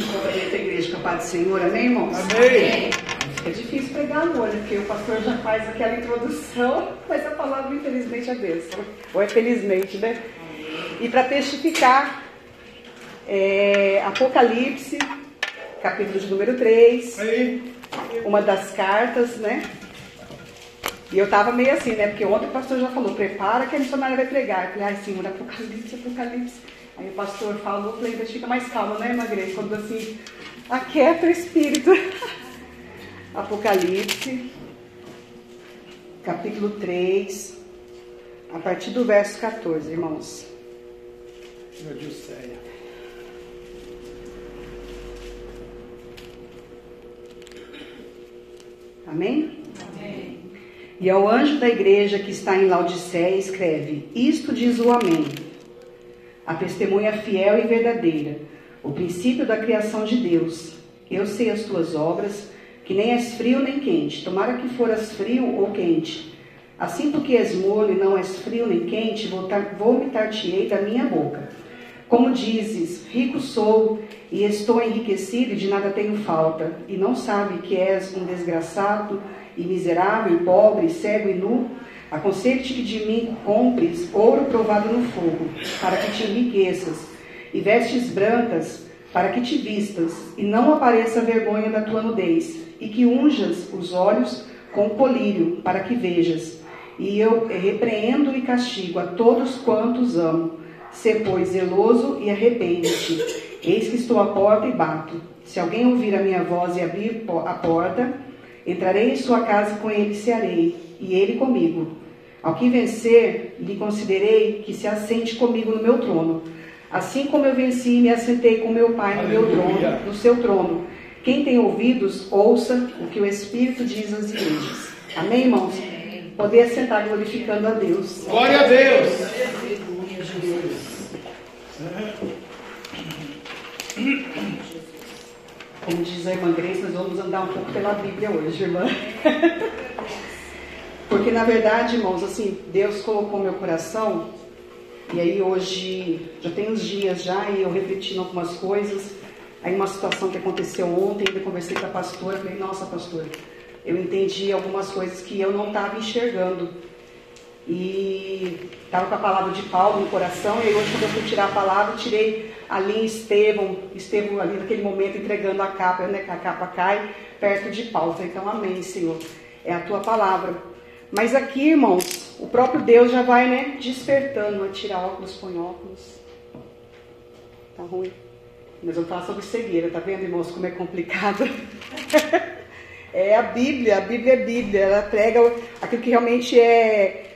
Da igreja com a paz do Senhor, amém, irmãos? Amém. É difícil pegar no olho, porque o pastor já faz aquela introdução, mas a palavra, infelizmente, é bênção. Ou é felizmente, né? E para testificar, é, Apocalipse, capítulo de número 3, Aí. uma das cartas, né? E eu tava meio assim, né? Porque ontem o pastor já falou, prepara que a missionária vai pregar. Eu falei, ai, Senhor, Apocalipse, Apocalipse. Aí o pastor falou, eu falei, deixa fica mais calma, né, Magre? Quando assim, aquieta o espírito. Apocalipse, capítulo 3, a partir do verso 14, irmãos. Meu Deus céu. Amém? E ao anjo da igreja que está em Laodiceia, escreve: Isto diz o Amém, a testemunha fiel e verdadeira, o princípio da criação de Deus. Eu sei as tuas obras, que nem és frio nem quente. Tomara que foras frio ou quente. Assim, porque és morno e não és frio nem quente, vomitar-te-ei da minha boca. Como dizes, rico sou e estou enriquecido e de nada tenho falta, e não sabe que és um desgraçado e miserável, e pobre, cego e nu, aconselho-te que de mim compres ouro provado no fogo, para que te enriqueças, e vestes brancas, para que te vistas, e não apareça vergonha da tua nudez, e que unjas os olhos com colírio, para que vejas. E eu repreendo e castigo a todos quantos amo. Sê, pois, zeloso e arrepende-te. Eis que estou à porta e bato. Se alguém ouvir a minha voz e abrir a porta, entrarei em sua casa e com ele cearei, e ele comigo. Ao que vencer, lhe considerei que se assente comigo no meu trono. Assim como eu venci e me assentei com meu Pai no meu trono, no seu trono. Quem tem ouvidos, ouça o que o Espírito diz às igrejas. Amém, irmãos? Poder sentar glorificando a Deus. Glória a Deus. Como diz a irmã Grace, nós vamos andar um pouco pela Bíblia hoje, irmã. Porque na verdade, irmãos, assim, Deus colocou meu coração, e aí hoje, já tem uns dias já, e eu refletindo algumas coisas, aí uma situação que aconteceu ontem, eu conversei com a pastora, falei, nossa pastora, eu entendi algumas coisas que eu não estava enxergando. E estava com a palavra de Paulo no coração, e hoje quando eu fui tirar a palavra, tirei ali em Estevão, Estevão ali naquele momento entregando a capa, né, que a capa cai perto de Paulo. falei, então amém, Senhor, é a tua palavra. Mas aqui, irmãos, o próprio Deus já vai, né, despertando, a tirar óculos, põe óculos. Tá ruim. Nós vamos falar sobre cegueira, tá vendo, irmãos, como é complicado? é a Bíblia, a Bíblia é Bíblia, ela prega aquilo que realmente é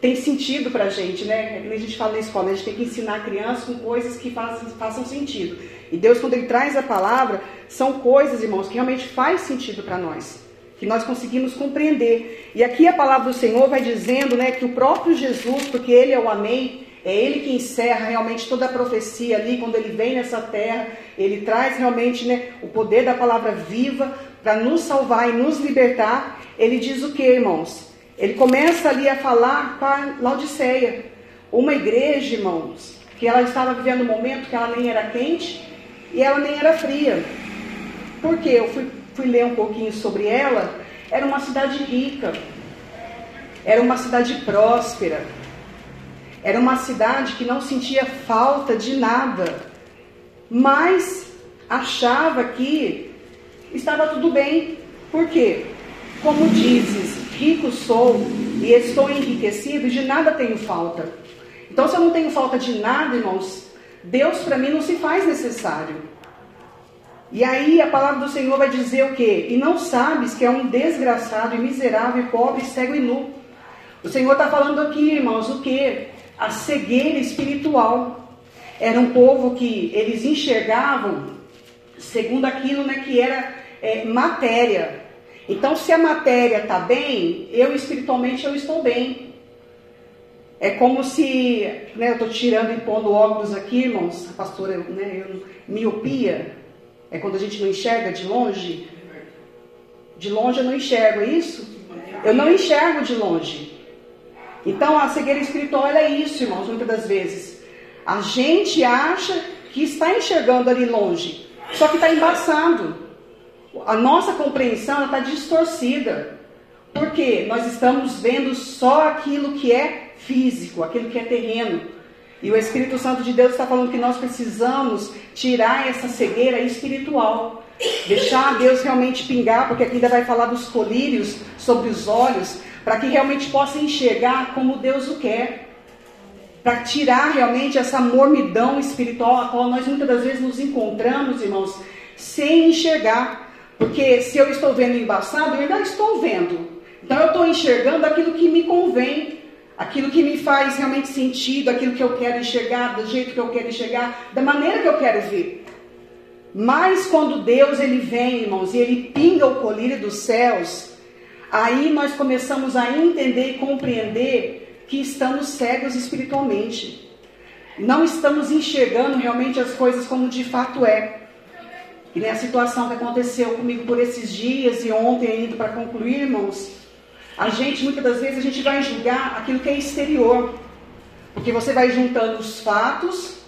tem sentido pra gente, né? É a gente fala na escola, a gente tem que ensinar a criança com coisas que façam, façam sentido. E Deus, quando Ele traz a palavra, são coisas, irmãos, que realmente faz sentido para nós que nós conseguimos compreender. E aqui a palavra do Senhor vai dizendo, né, que o próprio Jesus, porque ele é o amém, é ele que encerra realmente toda a profecia ali, quando ele vem nessa terra, ele traz realmente, né, o poder da palavra viva para nos salvar e nos libertar. Ele diz o que, irmãos? Ele começa ali a falar para Laodiceia, uma igreja, irmãos, que ela estava vivendo um momento que ela nem era quente e ela nem era fria. Por quê? Eu fui fui ler um pouquinho sobre ela, era uma cidade rica, era uma cidade próspera, era uma cidade que não sentia falta de nada, mas achava que estava tudo bem. Por quê? Como dizes, rico sou e estou enriquecido e de nada tenho falta. Então, se eu não tenho falta de nada, irmãos, Deus para mim não se faz necessário. E aí a palavra do Senhor vai dizer o quê? E não sabes que é um desgraçado e miserável, pobre, cego e nu. O Senhor está falando aqui, irmãos, o que? A cegueira espiritual. Era um povo que eles enxergavam segundo aquilo né, que era é, matéria. Então, se a matéria está bem, eu espiritualmente eu estou bem. É como se, né, eu estou tirando e pondo óculos aqui, irmãos, a pastora, né, eu, miopia, é quando a gente não enxerga de longe. De longe eu não enxergo, é isso? Eu não enxergo de longe. Então a cegueira espiritual é isso, irmãos, muitas das vezes. A gente acha que está enxergando ali longe, Só que está embaçado. A nossa compreensão está distorcida. Porque nós estamos vendo só aquilo que é físico, aquilo que é terreno. E o Espírito Santo de Deus está falando que nós precisamos tirar essa cegueira espiritual. Deixar Deus realmente pingar, porque aqui ainda vai falar dos colírios sobre os olhos, para que realmente possa enxergar como Deus o quer. Para tirar realmente essa mormidão espiritual a qual nós muitas das vezes nos encontramos, irmãos, sem enxergar. Porque se eu estou vendo embaçado, eu ainda estou vendo. Então eu estou enxergando aquilo que me convém, aquilo que me faz realmente sentido, aquilo que eu quero enxergar, do jeito que eu quero enxergar, da maneira que eu quero ver. Mas quando Deus ele vem, irmãos, e ele pinga o colírio dos céus, aí nós começamos a entender e compreender que estamos cegos espiritualmente. Não estamos enxergando realmente as coisas como de fato é. E nem a situação que aconteceu comigo por esses dias e ontem ainda para concluir, irmãos, a gente, muitas das vezes, a gente vai julgar aquilo que é exterior. Porque você vai juntando os fatos,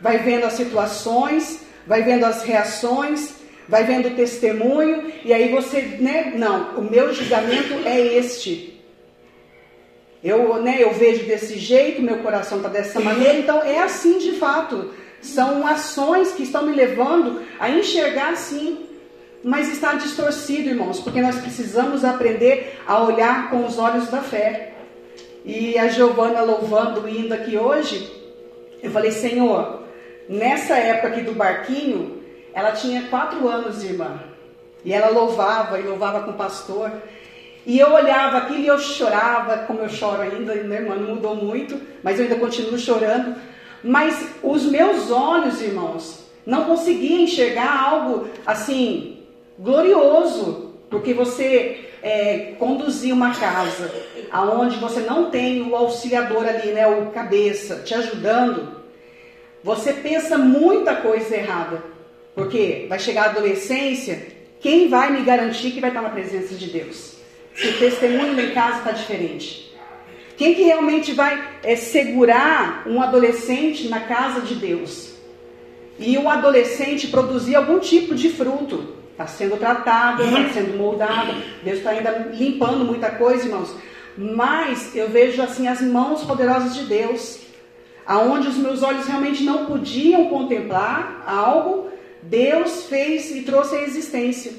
vai vendo as situações, vai vendo as reações, vai vendo o testemunho, e aí você, né, não, o meu julgamento é este. Eu, né, eu vejo desse jeito, meu coração está dessa maneira, então é assim de fato. São ações que estão me levando a enxergar assim. Mas está distorcido, irmãos, porque nós precisamos aprender a olhar com os olhos da fé. E a Giovana louvando, indo aqui hoje, eu falei, Senhor, nessa época aqui do barquinho, ela tinha quatro anos, irmã. E ela louvava, e louvava com o pastor. E eu olhava aquilo e eu chorava, como eu choro ainda, minha irmã não mudou muito, mas eu ainda continuo chorando. Mas os meus olhos, irmãos, não conseguiam enxergar algo assim, glorioso, porque você é, conduzir uma casa aonde você não tem o auxiliador ali, né, o cabeça, te ajudando, você pensa muita coisa errada. Porque vai chegar a adolescência, quem vai me garantir que vai estar na presença de Deus? Se o testemunho em casa está diferente. Quem que realmente vai é, segurar um adolescente na casa de Deus? E um adolescente produzir algum tipo de fruto. Está sendo tratada, está uhum. sendo moldada. Deus está ainda limpando muita coisa, irmãos. Mas eu vejo assim as mãos poderosas de Deus, aonde os meus olhos realmente não podiam contemplar algo, Deus fez e trouxe a existência.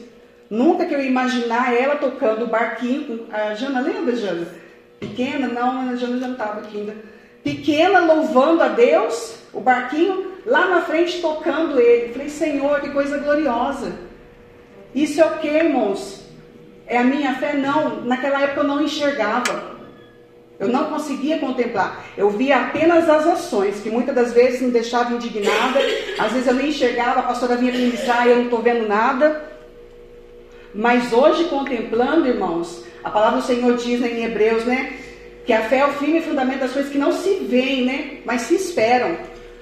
Nunca que eu imaginar ela tocando o barquinho. A Jana, lembra, Jana? Pequena? Não, a Jana já não estava aqui ainda. Pequena, louvando a Deus, o barquinho, lá na frente tocando ele. Falei, Senhor, que coisa gloriosa. Isso é o que, irmãos? É a minha fé? Não. Naquela época eu não enxergava. Eu não conseguia contemplar. Eu via apenas as ações, que muitas das vezes me deixavam indignada. Às vezes eu nem enxergava, a pastora vinha ministrar e eu não estou vendo nada. Mas hoje, contemplando, irmãos, a palavra do Senhor diz né, em Hebreus, né? Que a fé é o firme fundamento das coisas que não se veem, né? Mas se esperam.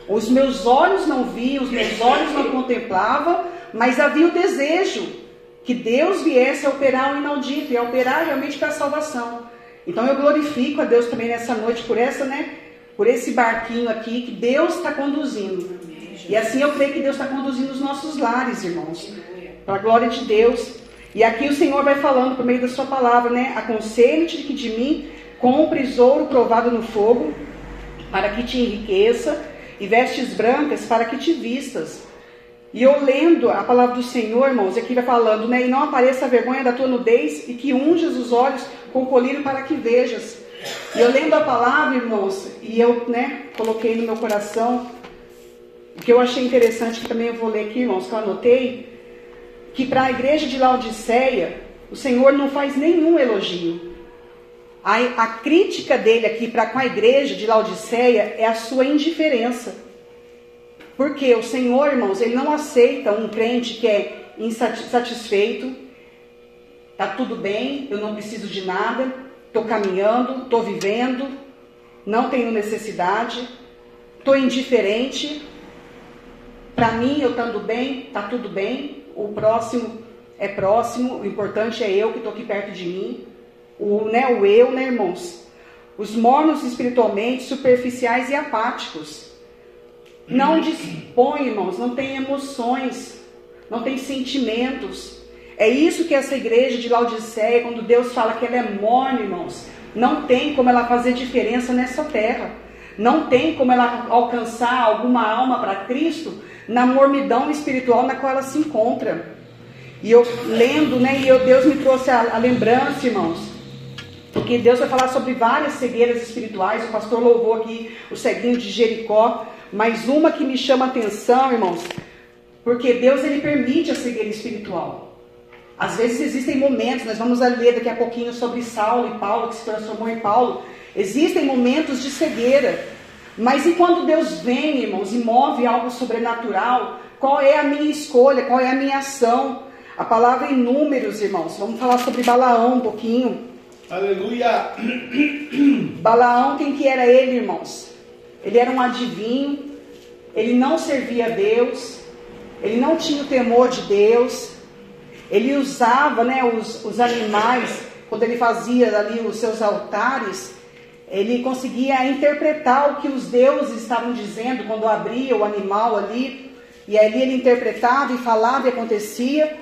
Os meus olhos não viam, os meus olhos não contemplavam, mas havia o desejo que Deus viesse a operar o inaudito e a operar realmente para a salvação. Então eu glorifico a Deus também nessa noite por essa, né? Por esse barquinho aqui que Deus está conduzindo. E assim eu creio que Deus está conduzindo os nossos lares, irmãos. Para a glória de Deus. E aqui o Senhor vai falando por meio da sua palavra, né? Aconselho-te que de mim compres ouro provado no fogo, para que te enriqueça, e vestes brancas para que te vistas e eu lendo a palavra do Senhor, irmãos, aqui vai falando, né? E não apareça a vergonha da tua nudez e que unjas os olhos com colírio para que vejas. E eu lendo a palavra, irmãos, e eu, né, coloquei no meu coração, o que eu achei interessante, que também eu vou ler aqui, irmãos, que eu anotei, que para a igreja de Laodiceia, o Senhor não faz nenhum elogio. A, a crítica dele aqui para com a igreja de Laodiceia é a sua indiferença. Porque o Senhor, irmãos, ele não aceita um crente que é insatisfeito, tá tudo bem, eu não preciso de nada, estou caminhando, estou vivendo, não tenho necessidade, estou indiferente. Para mim, eu estando bem, tá tudo bem. O próximo é próximo, o importante é eu que estou aqui perto de mim. O, né, o eu, né, irmãos? Os mornos espiritualmente, superficiais e apáticos. Não dispõe, irmãos, não tem emoções. não tem sentimentos. É isso que essa igreja de Laodiceia, quando Deus fala que ela é morna, irmãos, não tem como ela fazer diferença nessa terra. Não tem como ela alcançar alguma alma para Cristo na mormidão espiritual na qual ela se encontra. E eu lendo, né, e eu, Deus me trouxe a, a lembrança, irmãos, porque Deus vai falar sobre várias cegueiras espirituais. O pastor louvou aqui o ceguinho de Jericó, mas uma que me chama atenção, irmãos, porque Deus ele permite a cegueira espiritual. Às vezes existem momentos, nós vamos ler daqui a pouquinho sobre Saulo e Paulo, que se transformou em Paulo. Existem momentos de cegueira. Mas e quando Deus vem, irmãos, e move algo sobrenatural, qual é a minha escolha, qual é a minha ação? A palavra em números, irmãos. Vamos falar sobre Balaão um pouquinho. Aleluia. Balaão, quem que era ele, irmãos? Ele era um adivinho, ele não servia a Deus, ele não tinha o temor de Deus, ele usava né, os, os animais, quando ele fazia ali os seus altares, ele conseguia interpretar o que os deuses estavam dizendo quando abria o animal ali, e ali ele interpretava e falava e acontecia.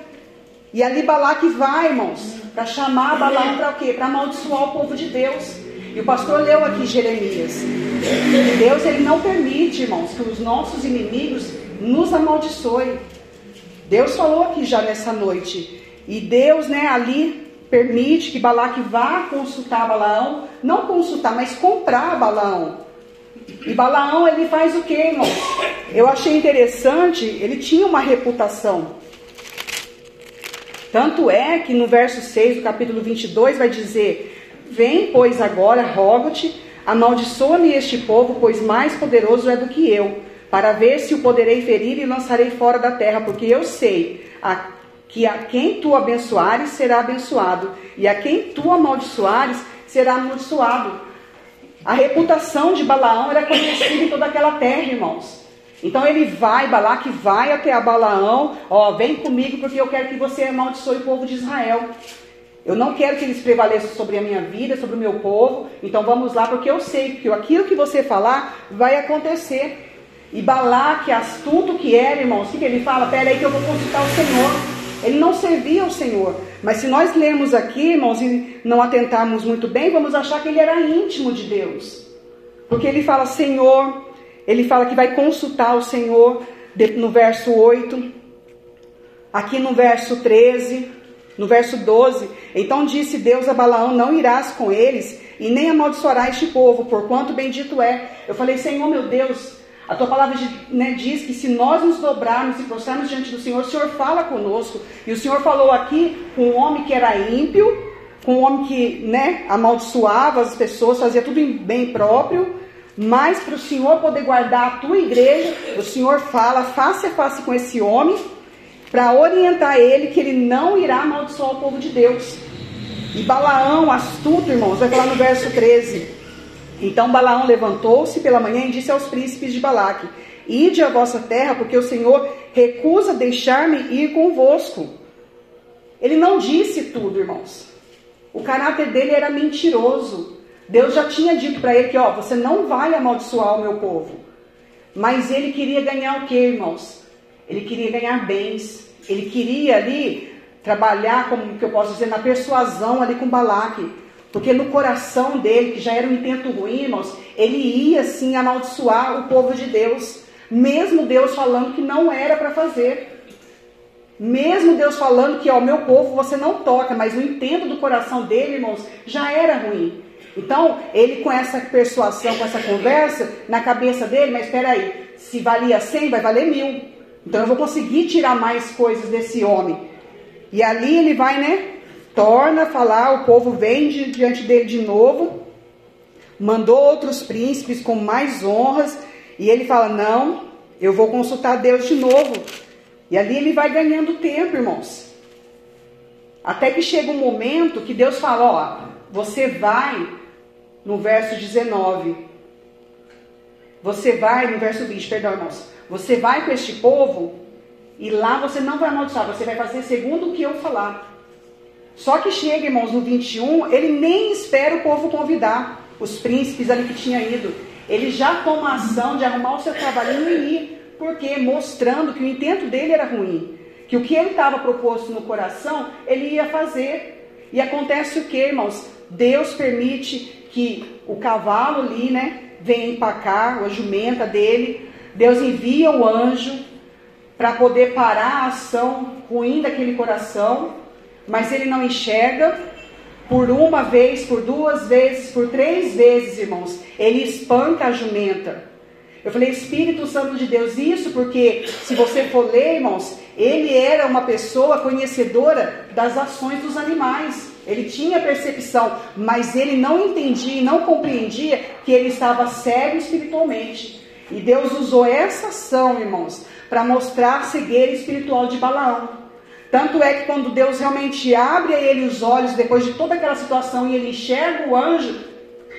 E ali Balaque vai, irmãos, para chamar Balaão para quê? Para amaldiçoar o povo de Deus. E o pastor leu aqui Jeremias. Deus ele não permite, irmãos, que os nossos inimigos nos amaldiçoem. Deus falou aqui já nessa noite. E Deus, né, ali permite que Balaque vá consultar Balaão, não consultar, mas comprar Balaão. E Balaão ele faz o que, irmãos? Eu achei interessante, ele tinha uma reputação. Tanto é que no verso 6 do capítulo 22 vai dizer: Vem, pois, agora, rogo-te, amaldiçoa-me este povo, pois mais poderoso é do que eu para ver se o poderei ferir e lançarei fora da terra, porque eu sei a, que a quem tu abençoares será abençoado, e a quem tu amaldiçoares será amaldiçoado. A reputação de Balaão era conhecida em toda aquela terra, irmãos. Então ele vai, Balaque vai até a Balaão, ó, vem comigo porque eu quero que você amaldiçoe o povo de Israel. Eu não quero que eles prevaleçam sobre a minha vida, sobre o meu povo. Então vamos lá, porque eu sei que aquilo que você falar vai acontecer. E Balaque, astuto que era, irmãos, o que, ele fala? Pera aí que eu vou consultar o Senhor. Ele não servia ao Senhor. Mas se nós lermos aqui, irmãos, e não atentarmos muito bem, vamos achar que ele era íntimo de Deus. Porque ele fala Senhor, ele fala que vai consultar o Senhor no verso 8, aqui no verso 13, no verso 12. Então disse Deus a Balaão: Não irás com eles, e nem amaldiçoarás este povo, porquanto bendito é. Eu falei, Senhor meu Deus, a tua palavra né, diz que se nós nos dobrarmos e prostrarmos diante do Senhor, o Senhor fala conosco. E o Senhor falou aqui com um homem que era ímpio, com um homem que né, amaldiçoava as pessoas, fazia tudo em bem próprio. Mas para o Senhor poder guardar a tua igreja, o Senhor fala face a face com esse homem, para orientar ele que ele não irá amaldiçoar o povo de Deus. E Balaão, astuto, irmãos, vai falar no verso 13. Então Balaão levantou-se pela manhã e disse aos príncipes de Balaque: Ide à vossa terra, porque o Senhor recusa deixar-me ir convosco. Ele não disse tudo, irmãos. O caráter dele era mentiroso. Deus já tinha dito para ele que, ó, você não vai amaldiçoar o meu povo. Mas ele queria ganhar o que, irmãos? Ele queria ganhar bens. Ele queria ali trabalhar, como que eu posso dizer, na persuasão ali com Balaque porque no coração dele, que já era um intento ruim, irmãos, ele ia sim amaldiçoar o povo de Deus, mesmo Deus falando que não era para fazer. Mesmo Deus falando que, ó, meu povo você não toca, mas o intento do coração dele, irmãos, já era ruim. Então, ele com essa persuasão, com essa conversa, na cabeça dele, mas espera aí, se valia 100, vai valer mil. Então eu vou conseguir tirar mais coisas desse homem. E ali ele vai, né, torna a falar, o povo vem diante dele de novo, mandou outros príncipes com mais honras, e ele fala: Não, eu vou consultar Deus de novo. E ali ele vai ganhando tempo, irmãos. Até que chega um momento que Deus fala: Ó, você vai, no verso 19, você vai, no verso 20, perdão, irmãos, você vai com este povo, e lá você não vai amaldiçoar, você vai fazer segundo o que eu falar. Só que chega, irmãos, no 21, ele nem espera o povo convidar os príncipes ali que tinha ido. Ele já toma ação de arrumar o seu cavalinho e ir. Por quê? Mostrando que o intento dele era ruim. que o que ele estava proposto no coração, ele ia fazer. E acontece o que, irmãos? Deus permite que o cavalo ali, né, venha empacar, a jumenta dele. Deus envia o anjo para poder parar a ação ruim daquele coração, mas ele não enxerga. Por uma vez, por duas vezes, por três vezes, irmãos, ele espanca a jumenta. Eu falei, Espírito Santo de Deus, isso porque, se você for ler, irmãos, ele era uma pessoa conhecedora das ações dos animais. Ele tinha percepção, mas ele não entendia e não compreendia que ele estava cego espiritualmente. E Deus usou essa ação, irmãos, para mostrar a cegueira espiritual de Balaão. Tanto é que quando Deus realmente abre a ele os olhos, depois de toda aquela situação, e ele enxerga o anjo,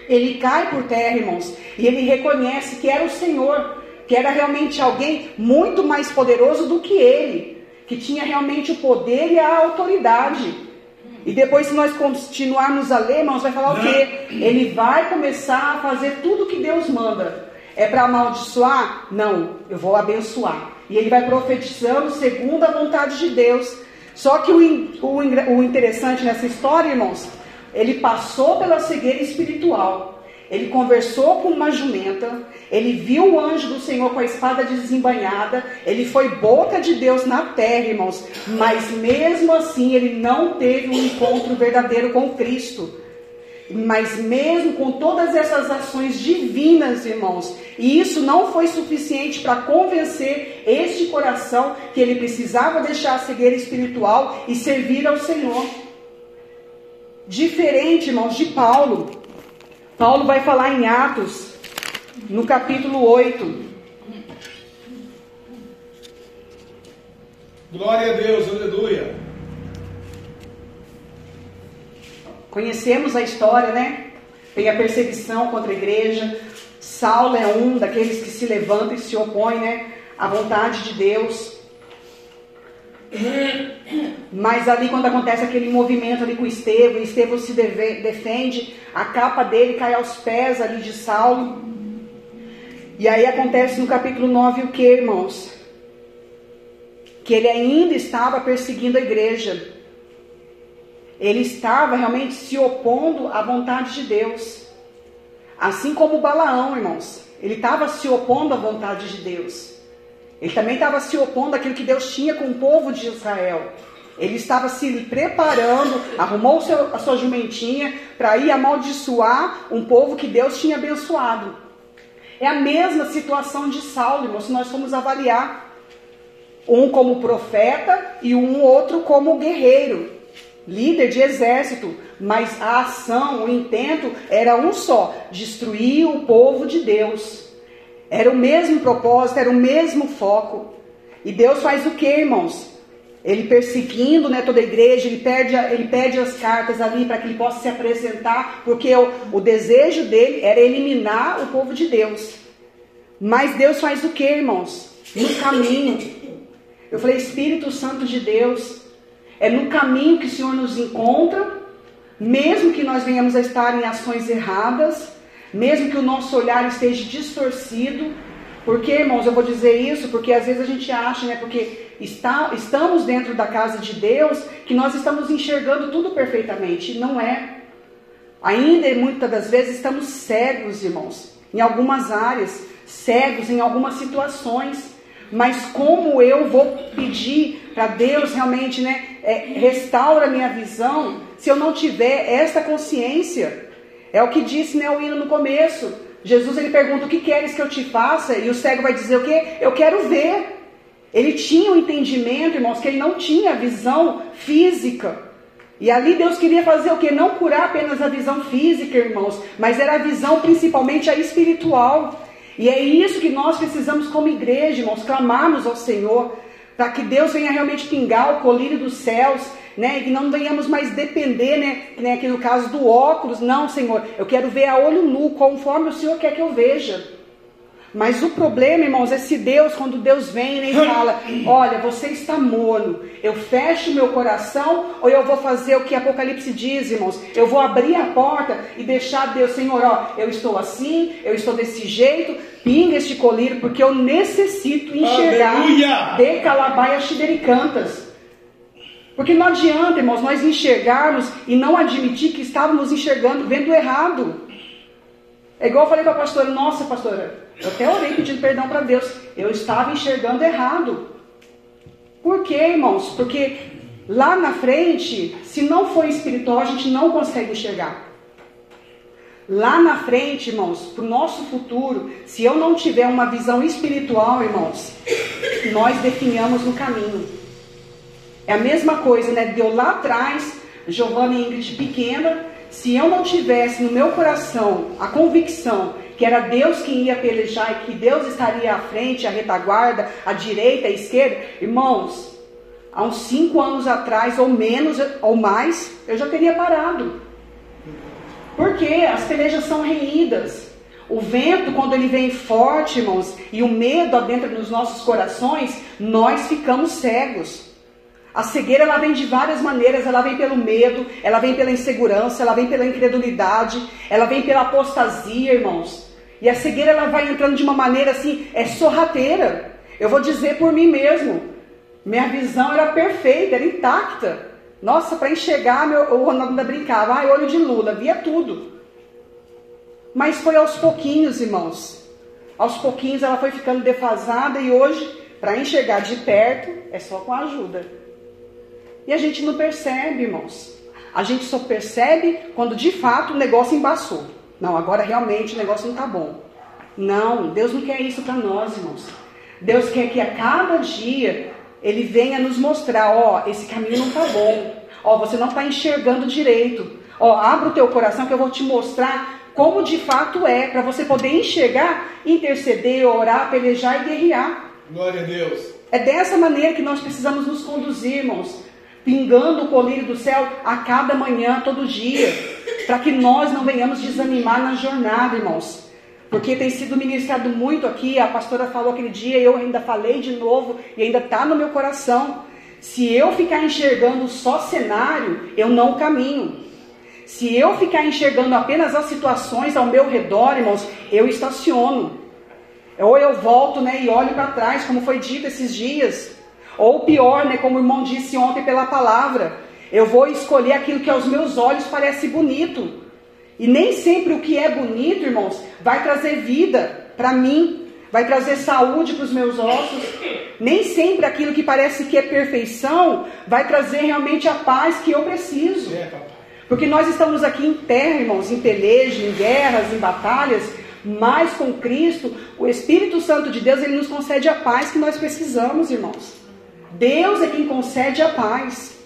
ele cai por terra, irmãos, e ele reconhece que era o Senhor, que era realmente alguém muito mais poderoso do que ele, que tinha realmente o poder e a autoridade. E depois, se nós continuarmos a ler, irmãos, vai falar o quê? Ele vai começar a fazer tudo que Deus manda. É para amaldiçoar? Não, eu vou abençoar. E ele vai profetizando segundo a vontade de Deus. Só que o, o, o interessante nessa história, irmãos, ele passou pela cegueira espiritual. Ele conversou com uma jumenta, ele viu o anjo do Senhor com a espada desembanhada, ele foi boca de Deus na terra, irmãos, mas mesmo assim ele não teve um encontro verdadeiro com Cristo. Mas mesmo com todas essas ações divinas, irmãos, e isso não foi suficiente para convencer este coração que ele precisava deixar a cegueira espiritual e servir ao Senhor. Diferente, irmãos, de Paulo. Paulo vai falar em Atos, no capítulo 8. Glória a Deus, aleluia. Conhecemos a história, né? Tem a perseguição contra a igreja. Saulo é um daqueles que se levanta e se opõe, né? À vontade de Deus. Mas ali quando acontece aquele movimento ali com Estevão, Estevão se deve, defende, a capa dele cai aos pés ali de Saulo. E aí acontece no capítulo 9 o que, irmãos? Que ele ainda estava perseguindo a igreja. Ele estava realmente se opondo à vontade de Deus. Assim como Balaão, irmãos. Ele estava se opondo à vontade de Deus. Ele também estava se opondo àquilo que Deus tinha com o povo de Israel. Ele estava se preparando, arrumou seu, a sua jumentinha para ir amaldiçoar um povo que Deus tinha abençoado. É a mesma situação de Saulo, irmão, se nós formos avaliar. Um como profeta e um outro como guerreiro, líder de exército. Mas a ação, o intento era um só: destruir o povo de Deus. Era o mesmo propósito, era o mesmo foco. E Deus faz o que, irmãos? Ele perseguindo né, toda a igreja, ele pede, ele pede as cartas ali para que ele possa se apresentar, porque o, o desejo dele era eliminar o povo de Deus. Mas Deus faz o que, irmãos? No caminho. Eu falei, Espírito Santo de Deus, é no caminho que o Senhor nos encontra, mesmo que nós venhamos a estar em ações erradas, mesmo que o nosso olhar esteja distorcido. Porque, irmãos, eu vou dizer isso porque às vezes a gente acha, né, porque está, estamos dentro da casa de Deus, que nós estamos enxergando tudo perfeitamente. Não é. Ainda, muitas das vezes, estamos cegos, irmãos, em algumas áreas, cegos em algumas situações. Mas como eu vou pedir para Deus realmente, né, é, restaura a minha visão, se eu não tiver esta consciência? É o que disse né, o hino no começo. Jesus ele pergunta: O que queres que eu te faça? E o cego vai dizer o quê? Eu quero ver. Ele tinha o um entendimento, irmãos, que ele não tinha visão física. E ali Deus queria fazer o que? Não curar apenas a visão física, irmãos, mas era a visão principalmente a espiritual. E é isso que nós precisamos como igreja, irmãos, clamarmos ao Senhor, para que Deus venha realmente pingar o colírio dos céus né? Que não venhamos mais depender, né? né? Aqui no caso do óculos, não, Senhor, eu quero ver a olho nu, conforme o Senhor quer que eu veja. Mas o problema, irmãos, é se Deus, quando Deus vem né, e fala: Olha, você está morno, eu fecho meu coração, ou eu vou fazer o que Apocalipse diz, irmãos? Eu vou abrir a porta e deixar Deus, Senhor, ó, eu estou assim, eu estou desse jeito, pinga este colírio, porque eu necessito enxergar Aleluia! de Calabaia Xidericantas. Porque não adianta, irmãos, nós enxergarmos e não admitir que estávamos enxergando, vendo errado. É igual eu falei para a pastora, nossa pastora, eu até orei pedindo perdão para Deus. Eu estava enxergando errado. Por quê, irmãos? Porque lá na frente, se não for espiritual, a gente não consegue enxergar. Lá na frente, irmãos, para o nosso futuro, se eu não tiver uma visão espiritual, irmãos, nós definhamos no caminho. É a mesma coisa, né? Deu lá atrás, Giovanna e Ingrid pequena, se eu não tivesse no meu coração a convicção que era Deus quem ia pelejar e que Deus estaria à frente, à retaguarda, à direita, à esquerda, irmãos, há uns cinco anos atrás, ou menos, ou mais, eu já teria parado. Porque as pelejas são renhidas. O vento, quando ele vem forte, irmãos, e o medo adentra nos nossos corações, nós ficamos cegos. A cegueira ela vem de várias maneiras, ela vem pelo medo, ela vem pela insegurança, ela vem pela incredulidade, ela vem pela apostasia, irmãos. E a cegueira ela vai entrando de uma maneira assim, é sorrateira. Eu vou dizer por mim mesmo. Minha visão era perfeita, era intacta. Nossa, para enxergar, meu, o Ronaldo ainda brincava, ai, olho de Lula, via tudo. Mas foi aos pouquinhos, irmãos. Aos pouquinhos ela foi ficando defasada e hoje, para enxergar de perto, é só com a ajuda. E a gente não percebe, irmãos. A gente só percebe quando de fato o negócio embaçou. Não, agora realmente o negócio não está bom. Não, Deus não quer isso para nós, irmãos. Deus quer que a cada dia Ele venha nos mostrar: ó, esse caminho não está bom. Ó, você não está enxergando direito. Ó, abra o teu coração que eu vou te mostrar como de fato é, para você poder enxergar, interceder, orar, pelejar e guerrear. Glória a Deus. É dessa maneira que nós precisamos nos conduzir, irmãos, pingando o colírio do céu a cada manhã, todo dia, para que nós não venhamos desanimar na jornada, irmãos. Porque tem sido ministrado muito aqui, a pastora falou aquele dia, eu ainda falei de novo e ainda está no meu coração. Se eu ficar enxergando só cenário, eu não caminho. Se eu ficar enxergando apenas as situações ao meu redor, irmãos, eu estaciono. Ou eu volto né, e olho para trás, como foi dito esses dias. Ou pior, né, como o irmão disse ontem pela palavra, eu vou escolher aquilo que aos meus olhos parece bonito. E nem sempre o que é bonito, irmãos, vai trazer vida para mim, vai trazer saúde para os meus ossos. Nem sempre aquilo que parece que é perfeição vai trazer realmente a paz que eu preciso. É. Porque nós estamos aqui em terra, irmãos, em peleja, em guerras, em batalhas, mas com Cristo, o Espírito Santo de Deus, ele nos concede a paz que nós precisamos, irmãos. Deus é quem concede a paz.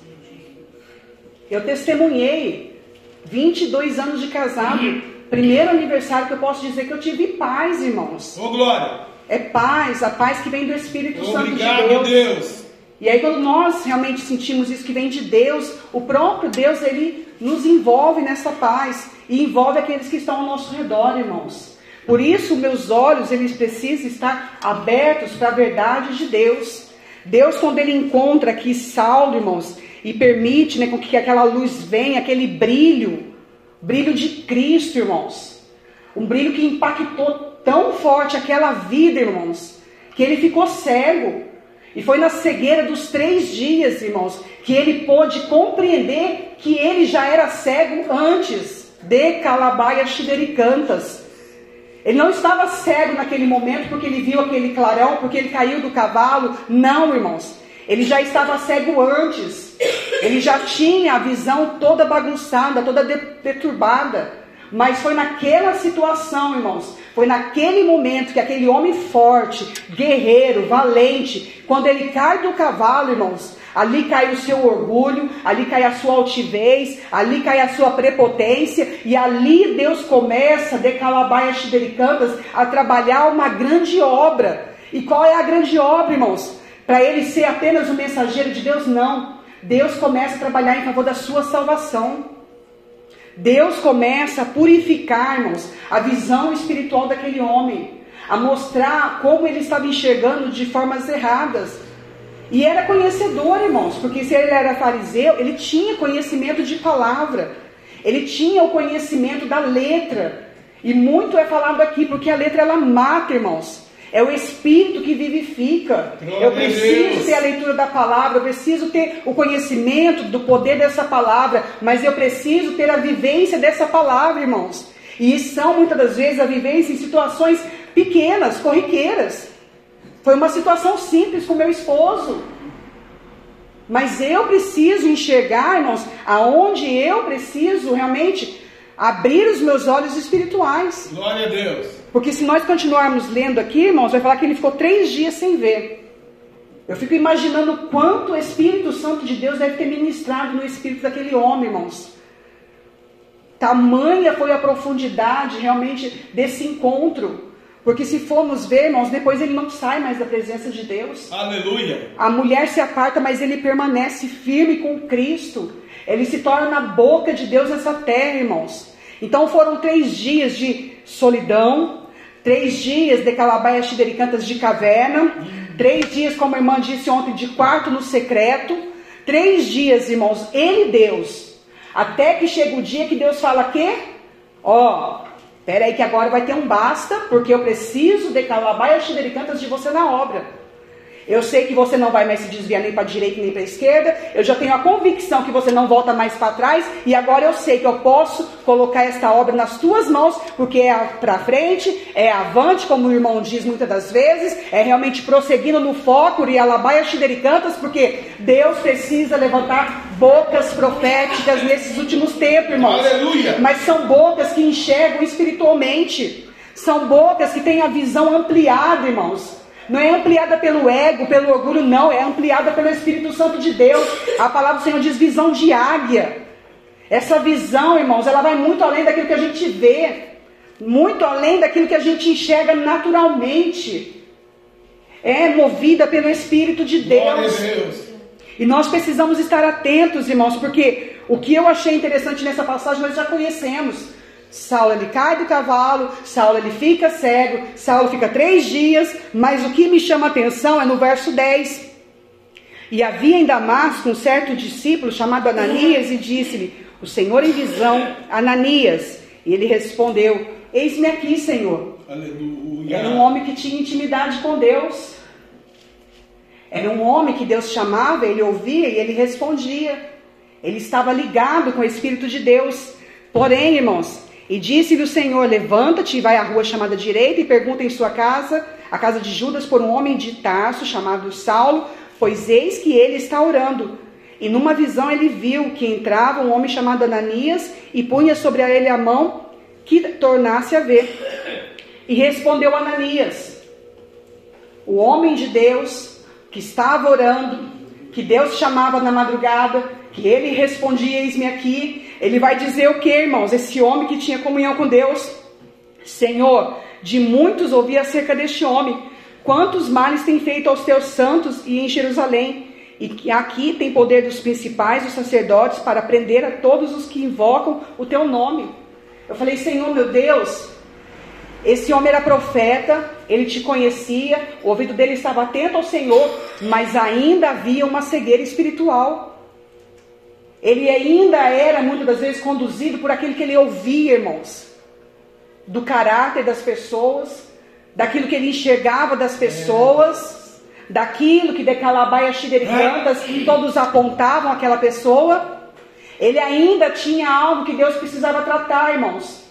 Eu testemunhei 22 anos de casado, primeiro aniversário que eu posso dizer que eu tive paz, irmãos. Ô, Glória. É paz, a paz que vem do Espírito Santo de Obrigado, Deus. Deus. E aí quando nós realmente sentimos isso que vem de Deus, o próprio Deus ele nos envolve nessa paz e envolve aqueles que estão ao nosso redor, irmãos. Por isso meus olhos eles precisam estar abertos para a verdade de Deus. Deus quando ele encontra aqui Saulo, irmãos, e permite, né, que aquela luz venha, aquele brilho, brilho de Cristo, irmãos. Um brilho que impactou tão forte aquela vida, irmãos, que ele ficou cego. E foi na cegueira dos três dias, irmãos, que ele pôde compreender que ele já era cego antes de Calabaia Xidericantas. Ele não estava cego naquele momento porque ele viu aquele clarão, porque ele caiu do cavalo. Não, irmãos. Ele já estava cego antes. Ele já tinha a visão toda bagunçada, toda deturbada. Mas foi naquela situação, irmãos, foi naquele momento que aquele homem forte, guerreiro, valente, quando ele cai do cavalo, irmãos, ali cai o seu orgulho, ali cai a sua altivez, ali cai a sua prepotência, e ali Deus começa, de Calabaias Xidericantas, a trabalhar uma grande obra. E qual é a grande obra, irmãos? Para ele ser apenas um mensageiro de Deus? Não. Deus começa a trabalhar em favor da sua salvação. Deus começa a purificar, irmãos, a visão espiritual daquele homem. a mostrar como ele estava enxergando de formas erradas. E era conhecedor, irmãos, porque se ele era fariseu, ele tinha conhecimento de palavra, ele tinha o conhecimento da letra. E muito é falado aqui, porque a letra ela mata, irmãos. É o Espírito que vivifica. Glória eu preciso ter a leitura da palavra, eu preciso ter o conhecimento do poder dessa palavra, mas eu preciso ter a vivência dessa palavra, irmãos. E são muitas das vezes a vivência em situações pequenas, corriqueiras. Foi uma situação simples com meu esposo. Mas eu preciso enxergar, irmãos, aonde eu preciso realmente abrir os meus olhos espirituais. Glória a Deus. Porque se nós continuarmos lendo aqui, irmãos, vai falar que ele ficou três dias sem ver. Eu fico imaginando quanto o Espírito Santo de Deus deve ter ministrado no espírito daquele homem, irmãos. Tamanha foi a profundidade realmente desse encontro. Porque se formos ver, irmãos, depois ele não sai mais da presença de Deus. Aleluia. A mulher se aparta, mas ele permanece firme com Cristo. Ele se torna a boca de Deus nessa terra, irmãos. Então foram três dias de solidão, três dias de calabaias xidericantas de caverna, três dias, como a irmã disse ontem, de quarto no secreto, três dias, irmãos, ele Deus. Até que chega o dia que Deus fala que, ó, Pera aí que agora vai ter um basta, porque eu preciso de calabaias xidericantas de você na obra. Eu sei que você não vai mais se desviar nem para a direita nem para a esquerda. Eu já tenho a convicção que você não volta mais para trás. E agora eu sei que eu posso colocar esta obra nas tuas mãos, porque é para frente, é avante, como o irmão diz muitas das vezes, é realmente prosseguindo no foco e alabaia xidericantas, porque Deus precisa levantar bocas proféticas nesses últimos tempos, irmãos. Aleluia. Mas são bocas que enxergam espiritualmente. São bocas que têm a visão ampliada, irmãos. Não é ampliada pelo ego, pelo orgulho, não. É ampliada pelo Espírito Santo de Deus. A palavra do Senhor diz visão de águia. Essa visão, irmãos, ela vai muito além daquilo que a gente vê. Muito além daquilo que a gente enxerga naturalmente. É movida pelo Espírito de Deus. Deus. E nós precisamos estar atentos, irmãos, porque o que eu achei interessante nessa passagem nós já conhecemos. Saulo ele cai do cavalo, Saulo ele fica cego, Saulo fica três dias, mas o que me chama a atenção é no verso 10. E havia em Damasco um certo discípulo chamado Ananias e disse-lhe: O Senhor em visão, Ananias. E ele respondeu: Eis-me aqui, Senhor. Aleluia. Era um homem que tinha intimidade com Deus. Era um homem que Deus chamava, ele ouvia e ele respondia. Ele estava ligado com o Espírito de Deus. Porém, irmãos, e disse-lhe o Senhor: Levanta-te e vai à rua chamada direita e pergunta em sua casa, a casa de Judas, por um homem de Tarso chamado Saulo, pois eis que ele está orando. E numa visão ele viu que entrava um homem chamado Ananias e punha sobre ele a mão que tornasse a ver. E respondeu Ananias, o homem de Deus que estava orando, que Deus chamava na madrugada, que ele respondia: Eis-me aqui. Ele vai dizer o que, irmãos? Esse homem que tinha comunhão com Deus, Senhor, de muitos ouvi acerca deste homem. Quantos males tem feito aos teus santos e em Jerusalém? E aqui tem poder dos principais, dos sacerdotes, para prender a todos os que invocam o teu nome. Eu falei, Senhor meu Deus, esse homem era profeta, ele te conhecia, o ouvido dele estava atento ao Senhor, mas ainda havia uma cegueira espiritual. Ele ainda era muitas das vezes conduzido por aquilo que ele ouvia, irmãos, do caráter das pessoas, daquilo que ele enxergava das pessoas, daquilo que de Calabaia Xidericantas todos apontavam aquela pessoa. Ele ainda tinha algo que Deus precisava tratar, irmãos.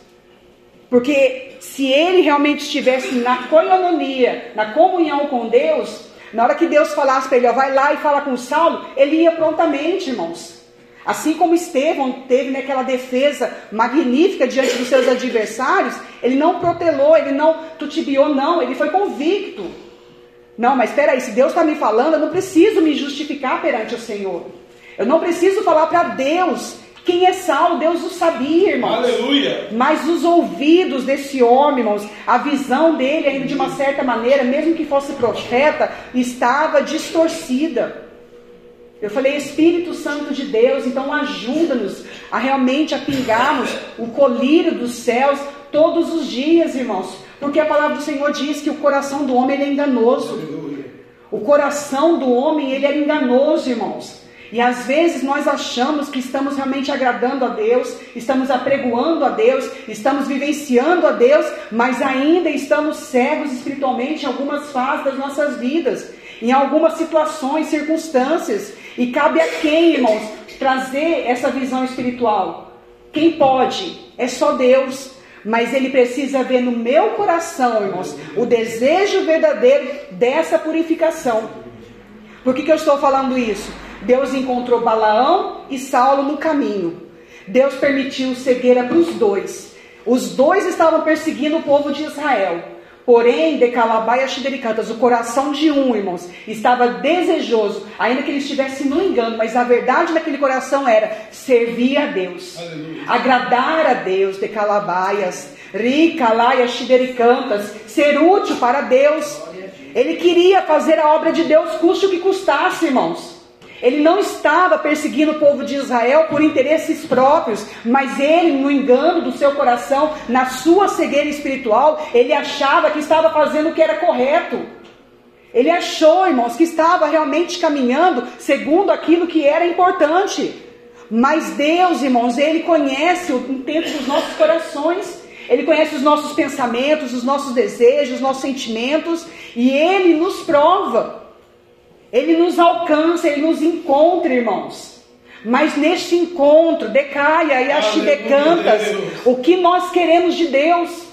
Porque se ele realmente estivesse na coinonia, na comunhão com Deus, na hora que Deus falasse para ele, ó, vai lá e fala com Saulo, ele ia prontamente, irmãos. Assim como Estevão teve naquela defesa magnífica diante dos seus adversários, ele não protelou, ele não tutibiou, não, ele foi convicto. Não, mas espera aí, se Deus está me falando, eu não preciso me justificar perante o Senhor. Eu não preciso falar para Deus quem é Saulo, Deus o sabia, irmãos. Aleluia. Mas os ouvidos desse homem, irmãos, a visão dele, ainda de uma certa maneira, mesmo que fosse profeta, estava distorcida. Eu falei, Espírito Santo de Deus, então ajuda-nos a realmente a pingarmos o colírio dos céus todos os dias, irmãos. Porque a palavra do Senhor diz que o coração do homem ele é enganoso. O coração do homem ele é enganoso, irmãos. E às vezes nós achamos que estamos realmente agradando a Deus, estamos apregoando a Deus, estamos vivenciando a Deus, mas ainda estamos cegos espiritualmente em algumas fases das nossas vidas, em algumas situações, circunstâncias. E cabe a quem, irmãos, trazer essa visão espiritual? Quem pode? É só Deus. Mas ele precisa ver no meu coração, irmãos, o desejo verdadeiro dessa purificação. Por que, que eu estou falando isso? Deus encontrou Balaão e Saulo no caminho. Deus permitiu cegueira para os dois. Os dois estavam perseguindo o povo de Israel. Porém, de Calabai a Xidericantas, o coração de um, irmãos, estava desejoso, ainda que ele estivesse no engano, mas a verdade daquele coração era servir a Deus, Aleluia. agradar a Deus, de Calabaias, Rica, Laia, Xidericantas, ser útil para Deus. Ele queria fazer a obra de Deus, custe o que custasse, irmãos. Ele não estava perseguindo o povo de Israel por interesses próprios, mas ele, no engano do seu coração, na sua cegueira espiritual, ele achava que estava fazendo o que era correto. Ele achou, irmãos, que estava realmente caminhando segundo aquilo que era importante. Mas Deus, irmãos, Ele conhece o intento dos nossos corações. Ele conhece os nossos pensamentos, os nossos desejos, os nossos sentimentos. E Ele nos prova. Ele nos alcança, Ele nos encontra, irmãos. Mas neste encontro, decaia e achidecantas, o que nós queremos de Deus.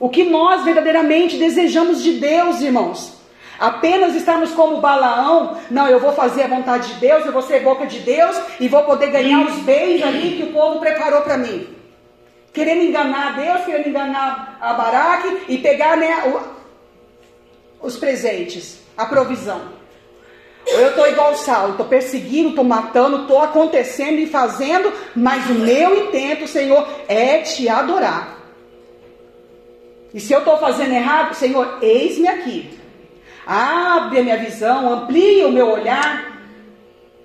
O que nós verdadeiramente desejamos de Deus, irmãos. Apenas estarmos como Balaão, não, eu vou fazer a vontade de Deus, eu vou ser boca de Deus e vou poder ganhar os bens ali que o povo preparou para mim. Querendo enganar Deus, querendo enganar a Baraque e pegar né, o- os presentes, a provisão. Ou eu estou igual Saulo, estou perseguindo, estou matando, estou acontecendo e fazendo, mas o meu intento, Senhor, é te adorar. E se eu estou fazendo errado, Senhor, eis-me aqui. Abre a minha visão, amplia o meu olhar,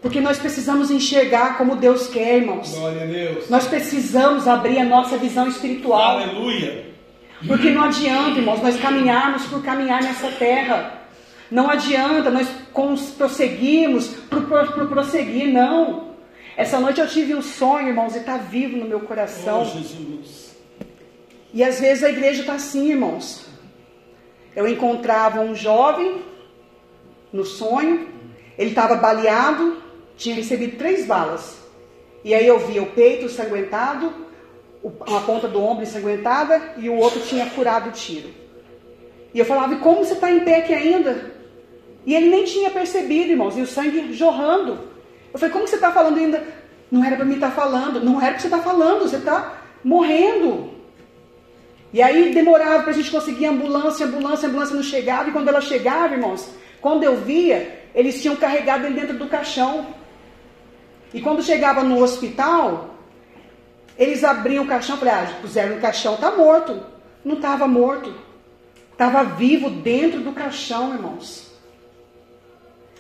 porque nós precisamos enxergar como Deus quer, irmãos. Glória a Deus. Nós precisamos abrir a nossa visão espiritual. Aleluia. Porque não adianta, irmãos, nós caminharmos por caminhar nessa terra. Não adianta nós prosseguirmos por, por, por prosseguir, não. Essa noite eu tive um sonho, irmãos, e está vivo no meu Oh, coração. Jesus. E às vezes a igreja está assim, irmãos. Eu encontrava um jovem no sonho, ele estava baleado, tinha recebido três balas. E aí eu via o peito ensanguentado, uma ponta do ombro ensanguentada e o outro tinha furado o tiro. E eu falava, e como você está em pé aqui ainda? E ele nem tinha percebido, irmãos, e o sangue jorrando. Eu falei, como você está falando ainda? Não era para mim estar falando, não era para você estar falando, você está morrendo. E aí demorava para a gente conseguir ambulância, ambulância, ambulância não chegava. E quando ela chegava, irmãos, quando eu via, eles tinham carregado ele dentro do caixão. E quando chegava no hospital, eles abriam o caixão, falei, ah, puseram no caixão, tá morto. Não estava morto. Estava vivo dentro do caixão, irmãos.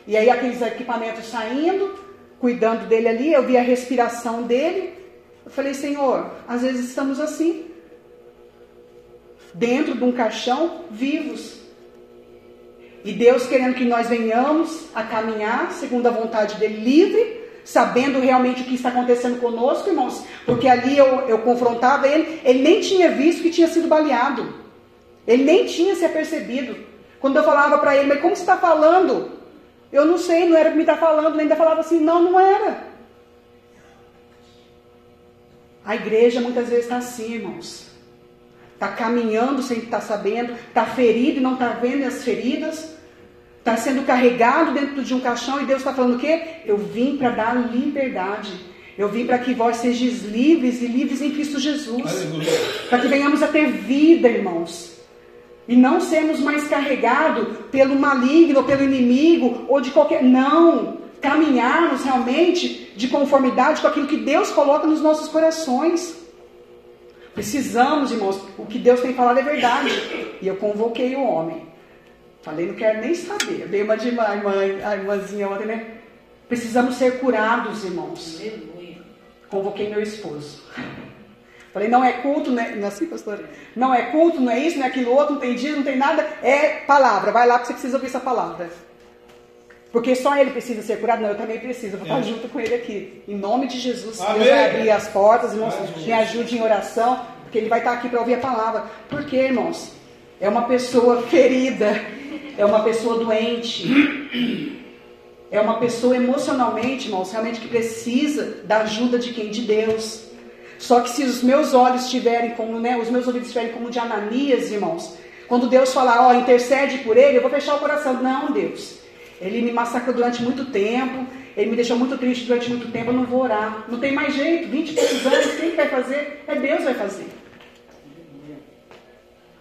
E aí aqueles equipamentos saindo, cuidando dele ali, eu vi a respiração dele. Eu falei, Senhor, às vezes estamos assim dentro de um caixão, vivos. E Deus querendo que nós venhamos a caminhar segundo a vontade dele, livre, sabendo realmente o que está acontecendo conosco, irmãos. Porque ali eu, eu confrontava ele, ele nem tinha visto que tinha sido baleado. Ele nem tinha se apercebido. Quando eu falava para ele, mas como você está falando? Eu não sei, não era para me estar falando. Ele ainda falava assim, não, não era. A igreja muitas vezes está assim, irmãos. Está caminhando sem estar sabendo, está ferido e não está vendo as feridas, está sendo carregado dentro de um caixão e Deus está falando o quê? Eu vim para dar liberdade. Eu vim para que vós sejais livres e livres em Cristo Jesus. Para que venhamos a ter vida, irmãos. E não sermos mais carregados pelo maligno, ou pelo inimigo, ou de qualquer. Não! Caminharmos realmente de conformidade com aquilo que Deus coloca nos nossos corações. Precisamos, irmãos, o que Deus tem falado é verdade. E eu convoquei o homem. Falei, não quero nem saber. Eu dei uma de irmã, a irmãzinha ontem, né? Precisamos ser curados, irmãos. Aleluia. Convoquei meu esposo. Falei, não é culto, não é, não é assim, pastor? Não é culto, não é isso, não é aquilo outro, não tem dia, não tem nada. É palavra. Vai lá porque você precisa ouvir essa palavra. Porque só ele precisa ser curado? Não, eu também preciso. vou estar é. junto com ele aqui. Em nome de Jesus, Amém. Deus vai abrir as portas, irmãos, me ajude em oração, porque ele vai estar aqui para ouvir a palavra. Por quê, irmãos? É uma pessoa ferida, é uma pessoa doente. É uma pessoa emocionalmente, irmãos, realmente que precisa da ajuda de quem? De Deus. Só que se os meus olhos estiverem como, né, os meus ouvidos estiverem como de Ananias, irmãos, quando Deus falar, ó, intercede por ele, eu vou fechar o coração. Não, Deus. Ele me massacrou durante muito tempo, ele me deixou muito triste durante muito tempo, eu não vou orar. Não tem mais jeito, 20 e poucos anos, quem vai fazer? É Deus vai fazer.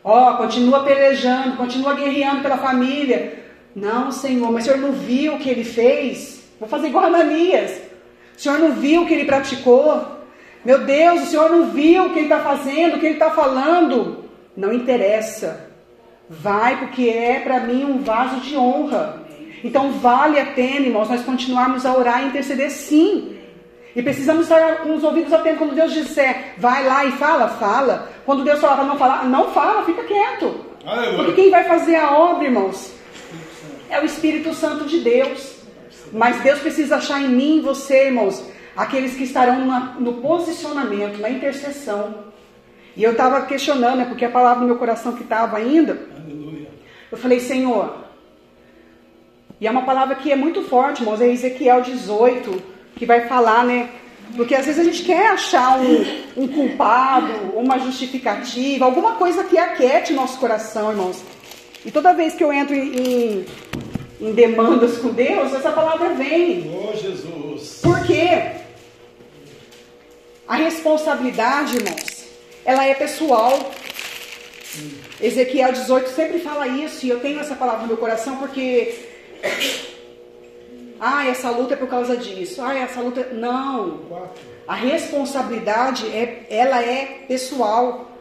Ó, continua pelejando, continua guerreando pela família. Não, Senhor, mas o Senhor não viu o que ele fez? Vou fazer igual a Ananias. O Senhor não viu o que ele praticou? Meu Deus, o Senhor não viu o que ele está fazendo, o que ele está falando? Não interessa. Vai, porque é para mim um vaso de honra. Então vale a pena, irmãos, nós continuarmos a orar e interceder sim. E precisamos estar com os ouvidos atentos. Quando Deus disser, vai lá e fala, fala. Quando Deus falar para não falar, não fala, fica quieto. Porque quem vai fazer a obra, irmãos, é o Espírito Santo de Deus. Mas Deus precisa achar em mim e você, irmãos, aqueles que estarão no posicionamento, na intercessão. E eu estava questionando, né, porque a palavra no meu coração que estava ainda. Aleluia. Eu falei, Senhor, e é uma palavra que é muito forte, irmãos, é Ezequiel 18, que vai falar, né? Porque às vezes a gente quer achar um, um culpado, uma justificativa, alguma coisa que aquete nosso coração, irmãos. E toda vez que eu entro em, em demandas com Deus, essa palavra vem. Oh, Jesus. Por quê? A responsabilidade, irmãos, ela é pessoal. Ezequiel 18 sempre fala isso, e eu tenho essa palavra no meu coração porque. Ah, essa luta é por causa disso. Ah, essa luta. Não. A responsabilidade, é, ela é pessoal.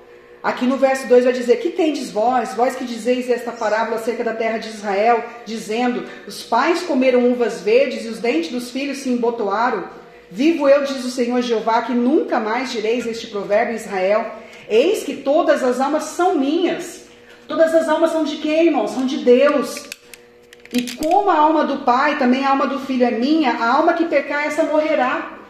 Aqui no verso 2 vai dizer: Que tendes vós, vós que dizeis esta parábola acerca da terra de Israel, dizendo: Os pais comeram uvas verdes e os dentes dos filhos se embotoaram. Vivo eu, diz o Senhor Jeová, que nunca mais direis este provérbio em Israel. Eis que todas as almas são minhas. Todas as almas são de quem, irmão? São de Deus. E como a alma do pai, também a alma do filho é minha, a alma que pecar, essa morrerá.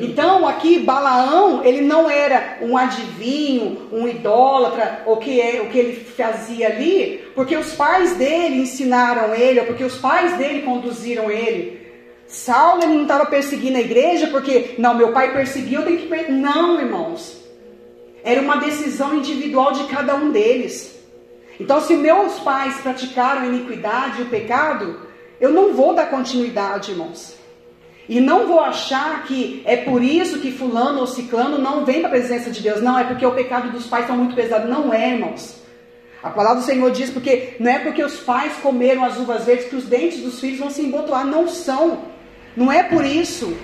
Então, aqui Balaão, ele não era um adivinho, um idólatra, o que é o que ele fazia ali, porque os pais dele ensinaram ele, ou porque os pais dele conduziram ele. Saulo ele não estava perseguindo a igreja porque, não, meu pai perseguiu, eu tenho que. Não, irmãos. Era uma decisão individual de cada um deles. Então, se meus pais praticaram a iniquidade e o pecado, eu não vou dar continuidade, irmãos. E não vou achar que é por isso que fulano ou ciclano não vem para a presença de Deus. Não, é porque o pecado dos pais está muito pesado. Não é, irmãos. A palavra do Senhor diz porque não é porque os pais comeram as uvas verdes que os dentes dos filhos vão se embotoar. Não são. Não é por isso.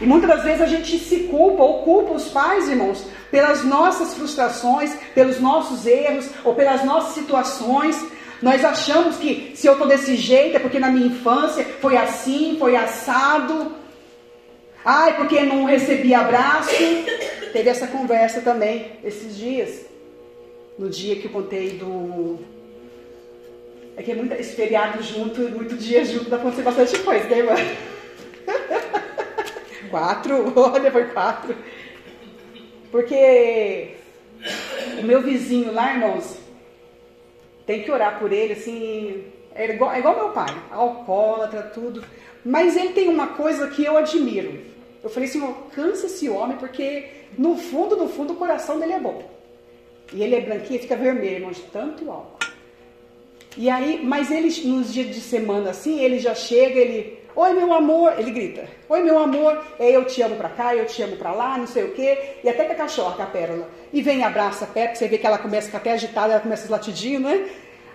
E muitas das vezes a gente se culpa ou culpa os pais, irmãos, pelas nossas frustrações, pelos nossos erros ou pelas nossas situações. Nós achamos que se eu estou desse jeito é porque na minha infância foi assim, foi assado. Ai, porque não recebi abraço. Teve essa conversa também esses dias. No dia que eu contei do. É que é muito, esse feriado junto, muito dia junto, dá pra acontecer bastante coisa, né, irmã? quatro, olha, foi quatro. Porque o meu vizinho lá, irmãos, tem que orar por ele, assim, é igual, é igual meu pai, alcoólatra, tudo. Mas ele tem uma coisa que eu admiro. Eu falei assim, cansa esse homem, porque no fundo, no fundo, o coração dele é bom. E ele é branquinho, fica vermelho, irmão, de tanto álcool. E aí, mas ele, nos dias de semana assim, ele já chega, ele, oi meu amor, ele grita, oi meu amor, é, eu te amo pra cá, eu te amo pra lá, não sei o quê. E até que a cachorra, que a pérola, e vem, abraça perto, você vê que ela começa a ficar até agitada, ela começa a latidinho, né?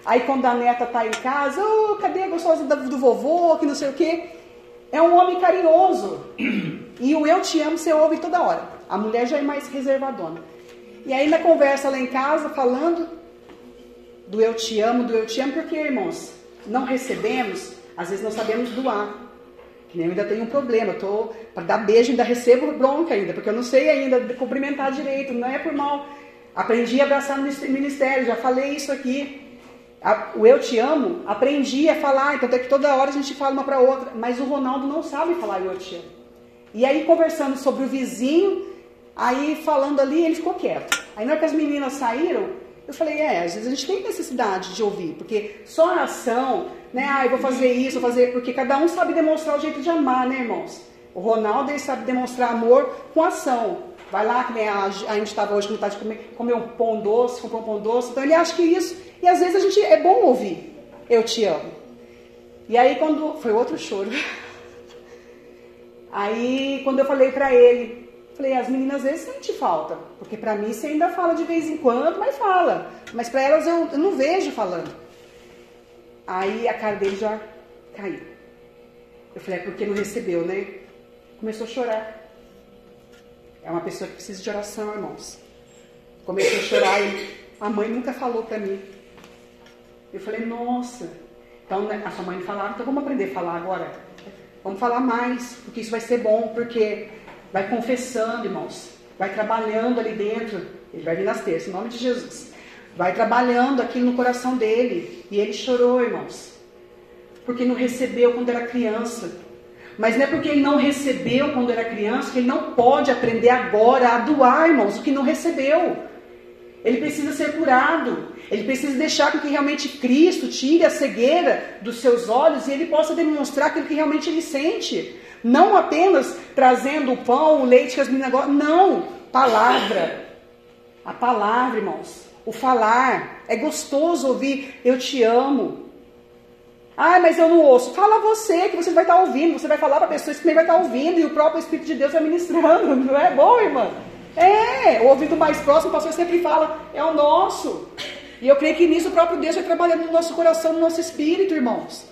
Aí quando a neta tá em casa, oh, cadê a gostosa do vovô, que não sei o quê. É um homem carinhoso. E o eu te amo você ouve toda hora. A mulher já é mais reservadona. E aí na conversa lá em casa, falando do eu te amo, do eu te amo, porque, irmãos, não recebemos, às vezes não sabemos doar. Que nem eu ainda tenho um problema, eu tô para dar beijo ainda recebo bronca ainda, porque eu não sei ainda cumprimentar direito, não é por mal. Aprendi a abraçar no ministério, já falei isso aqui. O eu te amo, aprendi a falar, então até que toda hora a gente fala uma para outra, mas o Ronaldo não sabe falar eu te amo. E aí conversando sobre o vizinho, aí falando ali, ele ficou quieto. Aí na hora que as meninas saíram, eu falei, é, às vezes a gente tem necessidade de ouvir, porque só a ação, né, ah, eu vou fazer isso, vou fazer, porque cada um sabe demonstrar o jeito de amar, né, irmãos? O Ronaldo ele sabe demonstrar amor com ação. Vai lá, que nem a, a gente estava hoje com vontade de comer, comer um pão doce, comprou um pão doce. Então ele acha que isso. E às vezes a gente é bom ouvir. Eu te amo. E aí quando. Foi outro choro. Aí quando eu falei para ele, falei, as meninas às vezes sente falta. Porque para mim você ainda fala de vez em quando, mas fala. Mas para elas eu, eu não vejo falando. Aí a cara dele já caiu. Eu falei, é porque não recebeu, né? Começou a chorar. É uma pessoa que precisa de oração, irmãos. Comecei a chorar e a mãe nunca falou para mim. Eu falei, nossa. Então né, a sua mãe falava, então vamos aprender a falar agora. Vamos falar mais, porque isso vai ser bom, porque vai confessando, irmãos. Vai trabalhando ali dentro. Ele vai vir nas terças, em nome de Jesus. Vai trabalhando aquilo no coração dele. E ele chorou, irmãos. Porque não recebeu quando era criança. Mas não é porque ele não recebeu quando era criança que ele não pode aprender agora a doar, irmãos, o que não recebeu. Ele precisa ser curado. Ele precisa deixar com que realmente Cristo tire a cegueira dos seus olhos e ele possa demonstrar aquilo que realmente ele sente. Não apenas trazendo o pão, o leite que as meninas gostam. Não. Palavra. A palavra, irmãos. O falar. É gostoso ouvir eu te amo. Ah, mas eu não ouço. Fala você, que você vai estar ouvindo. Você vai falar para pessoas que também vai estar ouvindo. E o próprio Espírito de Deus vai ministrando. Não é bom, irmã? É, o ouvido mais próximo, o pastor sempre fala, é o nosso. E eu creio que nisso o próprio Deus vai trabalhando no nosso coração, no nosso espírito, irmãos.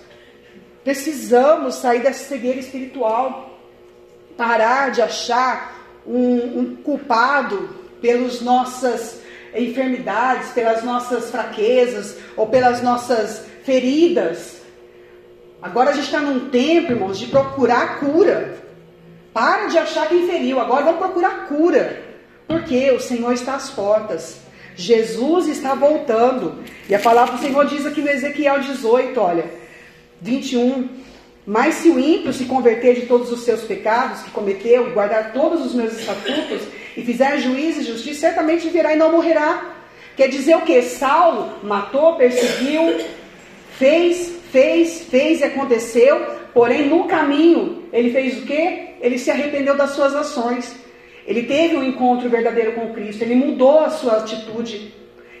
Precisamos sair dessa cegueira espiritual. Parar de achar um, um culpado pelas nossas enfermidades, pelas nossas fraquezas ou pelas nossas feridas. Agora a gente está num tempo, irmãos, de procurar cura. Para de achar quem feriu, agora vamos procurar cura. Porque o Senhor está às portas. Jesus está voltando. E a palavra do Senhor diz aqui no Ezequiel 18, olha, 21. Mas se o ímpio se converter de todos os seus pecados que cometeu, e guardar todos os meus estatutos, e fizer juízo e justiça, certamente virá e não morrerá. Quer dizer o que? Saulo matou, perseguiu, fez fez, fez e aconteceu, porém no caminho ele fez o quê? Ele se arrependeu das suas ações. Ele teve um encontro verdadeiro com Cristo, ele mudou a sua atitude,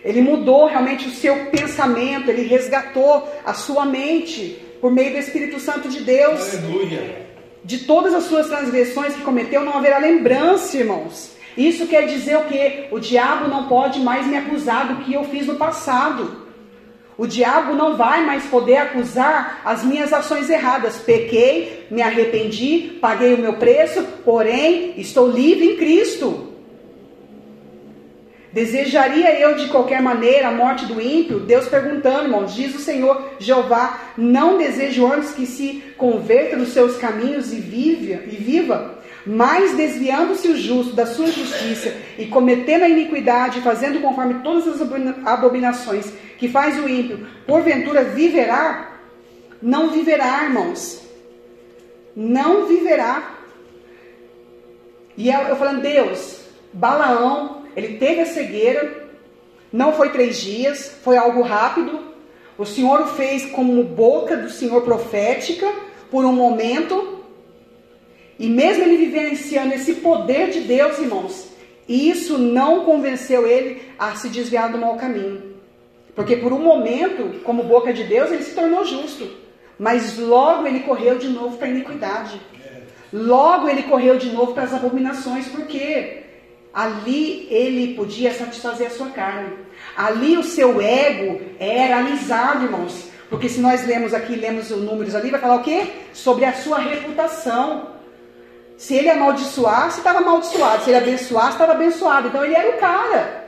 ele mudou realmente o seu pensamento, ele resgatou a sua mente por meio do Espírito Santo de Deus. Aleluia. De todas as suas transgressões que cometeu, não haverá lembrança, irmãos. Isso quer dizer o que? O diabo não pode mais me acusar do que eu fiz no passado. O diabo não vai mais poder acusar as minhas ações erradas. Pequei, me arrependi, paguei o meu preço, porém estou livre em Cristo. Desejaria eu de qualquer maneira a morte do ímpio? Deus perguntando, irmãos, diz o Senhor Jeová: Não desejo antes que se converta nos seus caminhos e viva, e viva mas desviando-se o justo da sua justiça e cometendo a iniquidade, fazendo conforme todas as abominações que faz o ímpio, porventura viverá? Não viverá, irmãos. Não viverá. E eu, eu falando, Deus, Balaão, ele teve a cegueira, não foi três dias, foi algo rápido. O Senhor o fez como boca do Senhor profética por um momento. E mesmo ele vivenciando esse poder de Deus, irmãos, isso não convenceu ele a se desviar do mau caminho. Porque por um momento, como boca de Deus, ele se tornou justo. Mas logo ele correu de novo para a iniquidade. Logo ele correu de novo para as abominações, porque ali ele podia satisfazer a sua carne. Ali o seu ego era alisado, irmãos. Porque se nós lemos aqui, lemos os números ali, vai falar o quê? Sobre a sua reputação. Se ele amaldiçoasse, estava amaldiçoado. Se ele abençoasse, estava abençoado. Então ele era o cara.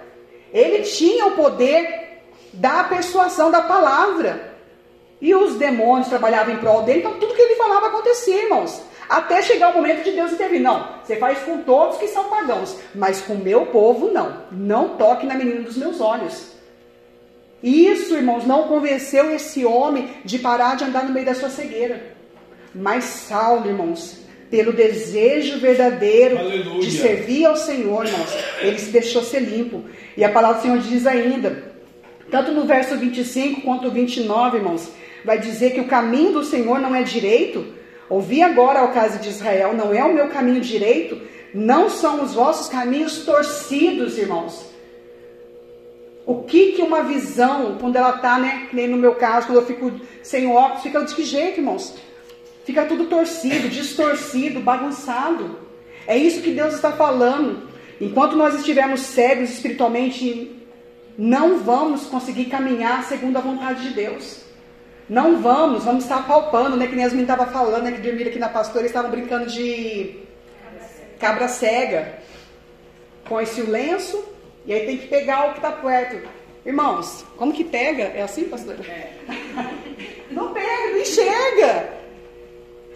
Ele tinha o poder da persuasão da palavra. E os demônios trabalhavam em prol dele, então tudo que ele falava acontecia, irmãos. Até chegar o momento de Deus intervir. Não, você faz com todos que são pagãos, mas com o meu povo não. Não toque na menina dos meus olhos. Isso, irmãos, não convenceu esse homem de parar de andar no meio da sua cegueira. Mas Saulo, irmãos, pelo desejo verdadeiro Aleluia. de servir ao Senhor, irmãos, ele se deixou ser limpo. E a palavra do Senhor diz ainda, tanto no verso 25 quanto 29, irmãos, vai dizer que o caminho do Senhor não é direito. Ouvi agora ao caso de Israel, não é o meu caminho direito, não são os vossos caminhos torcidos, irmãos. O que que uma visão, quando ela está, né, nem no meu caso, quando eu fico sem óculos, fica de que jeito, irmãos? Fica tudo torcido, distorcido, bagunçado. É isso que Deus está falando. Enquanto nós estivermos cegos espiritualmente, não vamos conseguir caminhar segundo a vontade de Deus. Não vamos, vamos estar palpando, né? Que nem as meninas estavam falando, né? Que dormiram aqui na pastora, eles estavam brincando de cabra cega. Com esse lenço, e aí tem que pegar o que está perto. Irmãos, como que pega? É assim, pastor? É. Não pega, não enxerga.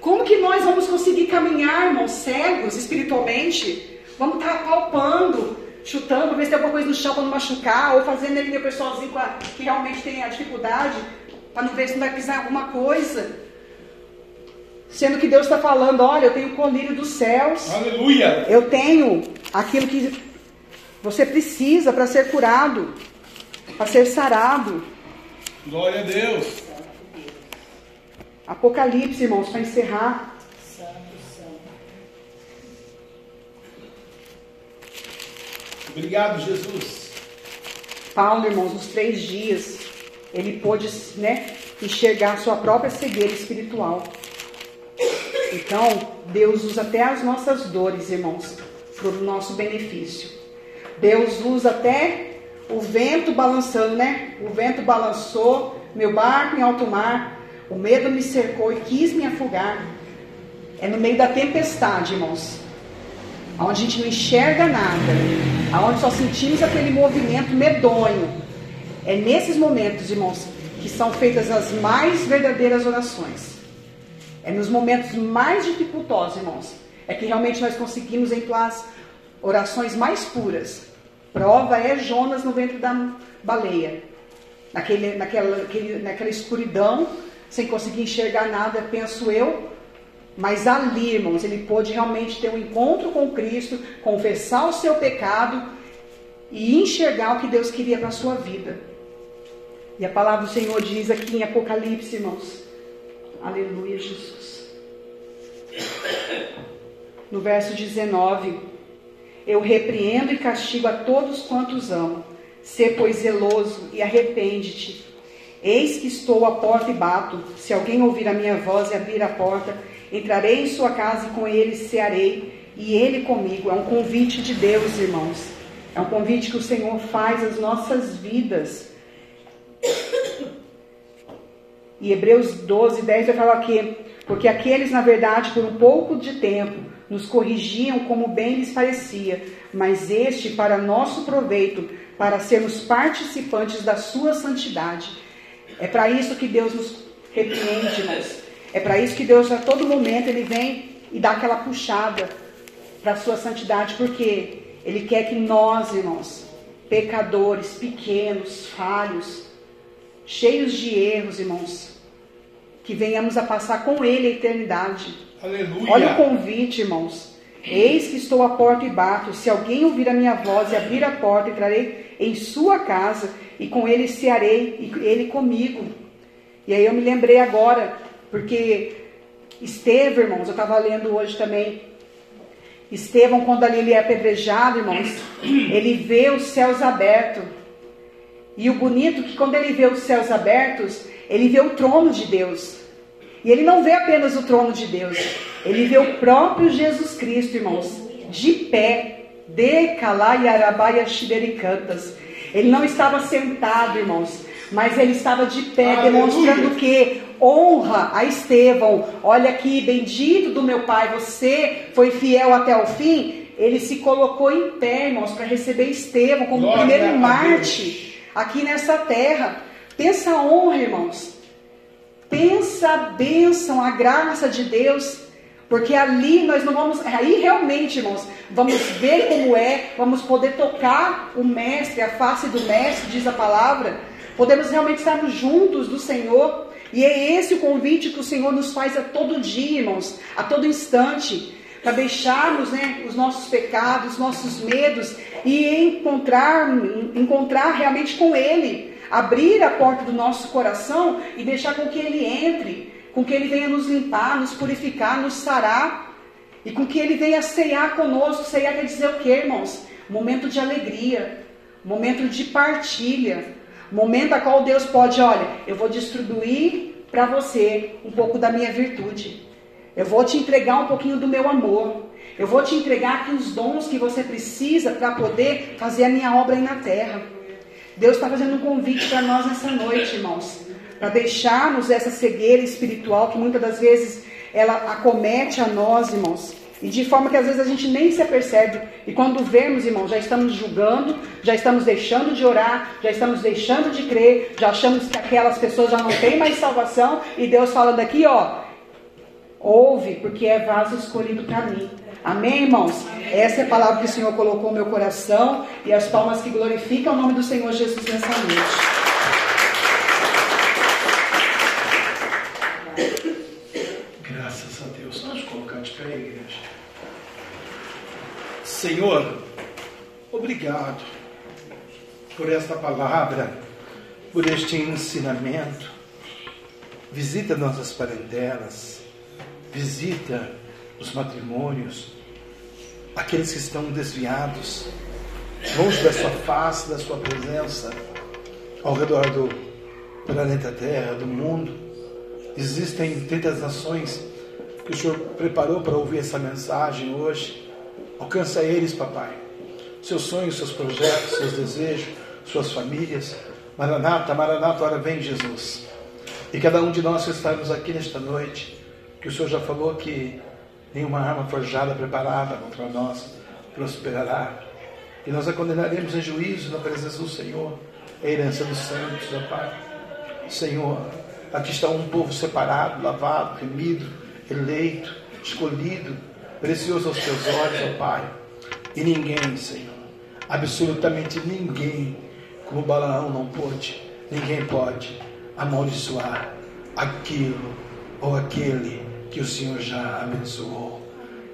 Como que nós vamos conseguir caminhar, irmãos, cegos espiritualmente? Vamos estar palpando, chutando, ver se tem alguma coisa no chão para não machucar, ou fazendo aquele pessoalzinho que realmente tem a dificuldade, para não ver se não vai pisar alguma coisa. Sendo que Deus está falando, olha, eu tenho o colírio dos céus. Aleluia. Eu tenho aquilo que você precisa para ser curado, para ser sarado. Glória a Deus. Apocalipse, irmãos, para encerrar. Obrigado, Jesus. Paulo, irmãos, nos três dias, ele pôde né, enxergar sua própria cegueira espiritual. Então, Deus usa até as nossas dores, irmãos, para o nosso benefício. Deus usa até o vento balançando, né? O vento balançou meu barco em alto mar, o medo me cercou e quis me afogar. É no meio da tempestade, irmãos, onde a gente não enxerga nada, aonde só sentimos aquele movimento medonho. É nesses momentos, irmãos, que são feitas as mais verdadeiras orações. É nos momentos mais dificultosos, irmãos, é que realmente nós conseguimos entoar as orações mais puras. Prova é Jonas no ventre da baleia. Naquele, naquela, naquela escuridão, sem conseguir enxergar nada, penso eu. Mas ali, irmãos, ele pôde realmente ter um encontro com Cristo, confessar o seu pecado e enxergar o que Deus queria para a sua vida. E a palavra do Senhor diz aqui em Apocalipse, irmãos. Aleluia, Jesus. No verso 19: Eu repreendo e castigo a todos quantos amo. Sê, pois, zeloso e arrepende-te. Eis que estou à porta e bato. Se alguém ouvir a minha voz e abrir a porta, entrarei em sua casa e com ele cearei, e ele comigo. É um convite de Deus, irmãos. É um convite que o Senhor faz às nossas vidas. E Hebreus 12, 10 vai falar aqui, porque aqueles, na verdade, por um pouco de tempo, nos corrigiam como bem lhes parecia, mas este para nosso proveito, para sermos participantes da sua santidade. É para isso que Deus nos repreende, irmãos. É para isso que Deus, a todo momento, Ele vem e dá aquela puxada para a sua santidade, porque Ele quer que nós, irmãos, pecadores, pequenos, falhos, cheios de erros, irmãos, que venhamos a passar com Ele a eternidade. Aleluia. Olha o convite, irmãos. Eis que estou à porta e bato. Se alguém ouvir a minha voz e abrir a porta, entrarei em sua casa e com ele cearei e ele comigo. E aí eu me lembrei agora, porque Estevão, irmãos, eu estava lendo hoje também. Estevão, quando ali ele é apedrejado, irmãos, ele vê os céus abertos. E o bonito é que quando ele vê os céus abertos, ele vê o trono de Deus. E ele não vê apenas o trono de Deus, ele vê o próprio Jesus Cristo, irmãos, de pé, de calaiarabaia xibericantas. Ele não estava sentado, irmãos, mas ele estava de pé, Aleluia. demonstrando que honra a Estevão. Olha aqui, bendito do meu Pai, você foi fiel até o fim. Ele se colocou em pé, irmãos, para receber Estevão como o Glória primeiro Marte aqui nessa terra. Pensa a honra, irmãos. Pensa a bênção, a graça de Deus. Porque ali nós não vamos, aí realmente, irmãos, vamos ver como é, vamos poder tocar o mestre, a face do mestre, diz a palavra. Podemos realmente estarmos juntos do Senhor. E é esse o convite que o Senhor nos faz a todo dia, irmãos, a todo instante, para deixarmos né, os nossos pecados, nossos medos e encontrar, encontrar realmente com Ele, abrir a porta do nosso coração e deixar com que Ele entre, com que Ele venha nos limpar, nos purificar, nos sarar e com que Ele venha ceiar conosco. Ceiar quer dizer o que, irmãos? Momento de alegria, momento de partilha, momento a qual Deus pode, olha, eu vou distribuir para você um pouco da minha virtude. Eu vou te entregar um pouquinho do meu amor. Eu vou te entregar aqui os dons que você precisa para poder fazer a minha obra aí na terra. Deus está fazendo um convite para nós nessa noite, irmãos, para deixarmos essa cegueira espiritual que muitas das vezes ela acomete a nós, irmãos, e de forma que às vezes a gente nem se apercebe. E quando vemos, irmãos, já estamos julgando, já estamos deixando de orar, já estamos deixando de crer, já achamos que aquelas pessoas já não têm mais salvação. E Deus falando aqui, ó, ouve, porque é vaso escolhido para mim. Amém, irmãos? Essa é a palavra que o Senhor colocou no meu coração e as palmas que glorificam o nome do Senhor Jesus nessa noite. Graças a Deus. Pode colocar de pé, igreja. Senhor, obrigado por esta palavra, por este ensinamento. Visita nossas parentelas, visita os matrimônios, aqueles que estão desviados, longe da sua face, da sua presença, ao redor do planeta Terra, do mundo. Existem tantas nações que o Senhor preparou para ouvir essa mensagem hoje. Alcança eles, papai. Seus sonhos, seus projetos, seus desejos, suas famílias. Maranata, Maranata, hora vem Jesus. E cada um de nós que estamos aqui nesta noite, que o Senhor já falou que nenhuma arma forjada preparada contra nós prosperará. E nós a condenaremos em juízo na presença do Senhor, a herança dos santos, ó Pai. Senhor, aqui está um povo separado, lavado, remido, eleito, escolhido, precioso aos teus olhos, ó Pai. E ninguém, Senhor, absolutamente ninguém, como Balaão não pôde, ninguém pode amaldiçoar aquilo ou aquele que o Senhor já abençoou.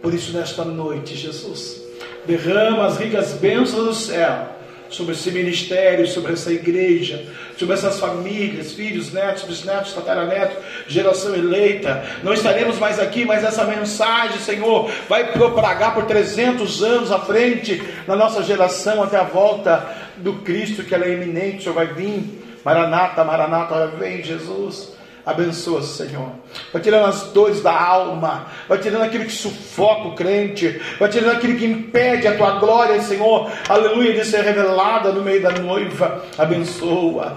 Por isso, nesta noite, Jesus, derrama as ricas bênçãos do céu sobre esse ministério, sobre essa igreja, sobre essas famílias, filhos, netos, bisnetos, tataranetos, geração eleita. Não estaremos mais aqui, mas essa mensagem, Senhor, vai propagar por 300 anos à frente na nossa geração até a volta do Cristo, que ela é iminente, o Senhor vai vir. Maranata, Maranata, vem Jesus. Abençoa, Senhor. Vai tirando as dores da alma. Vai tirando aquilo que sufoca o crente. Vai tirando aquilo que impede a tua glória, Senhor. Aleluia, de ser revelada no meio da noiva. Abençoa.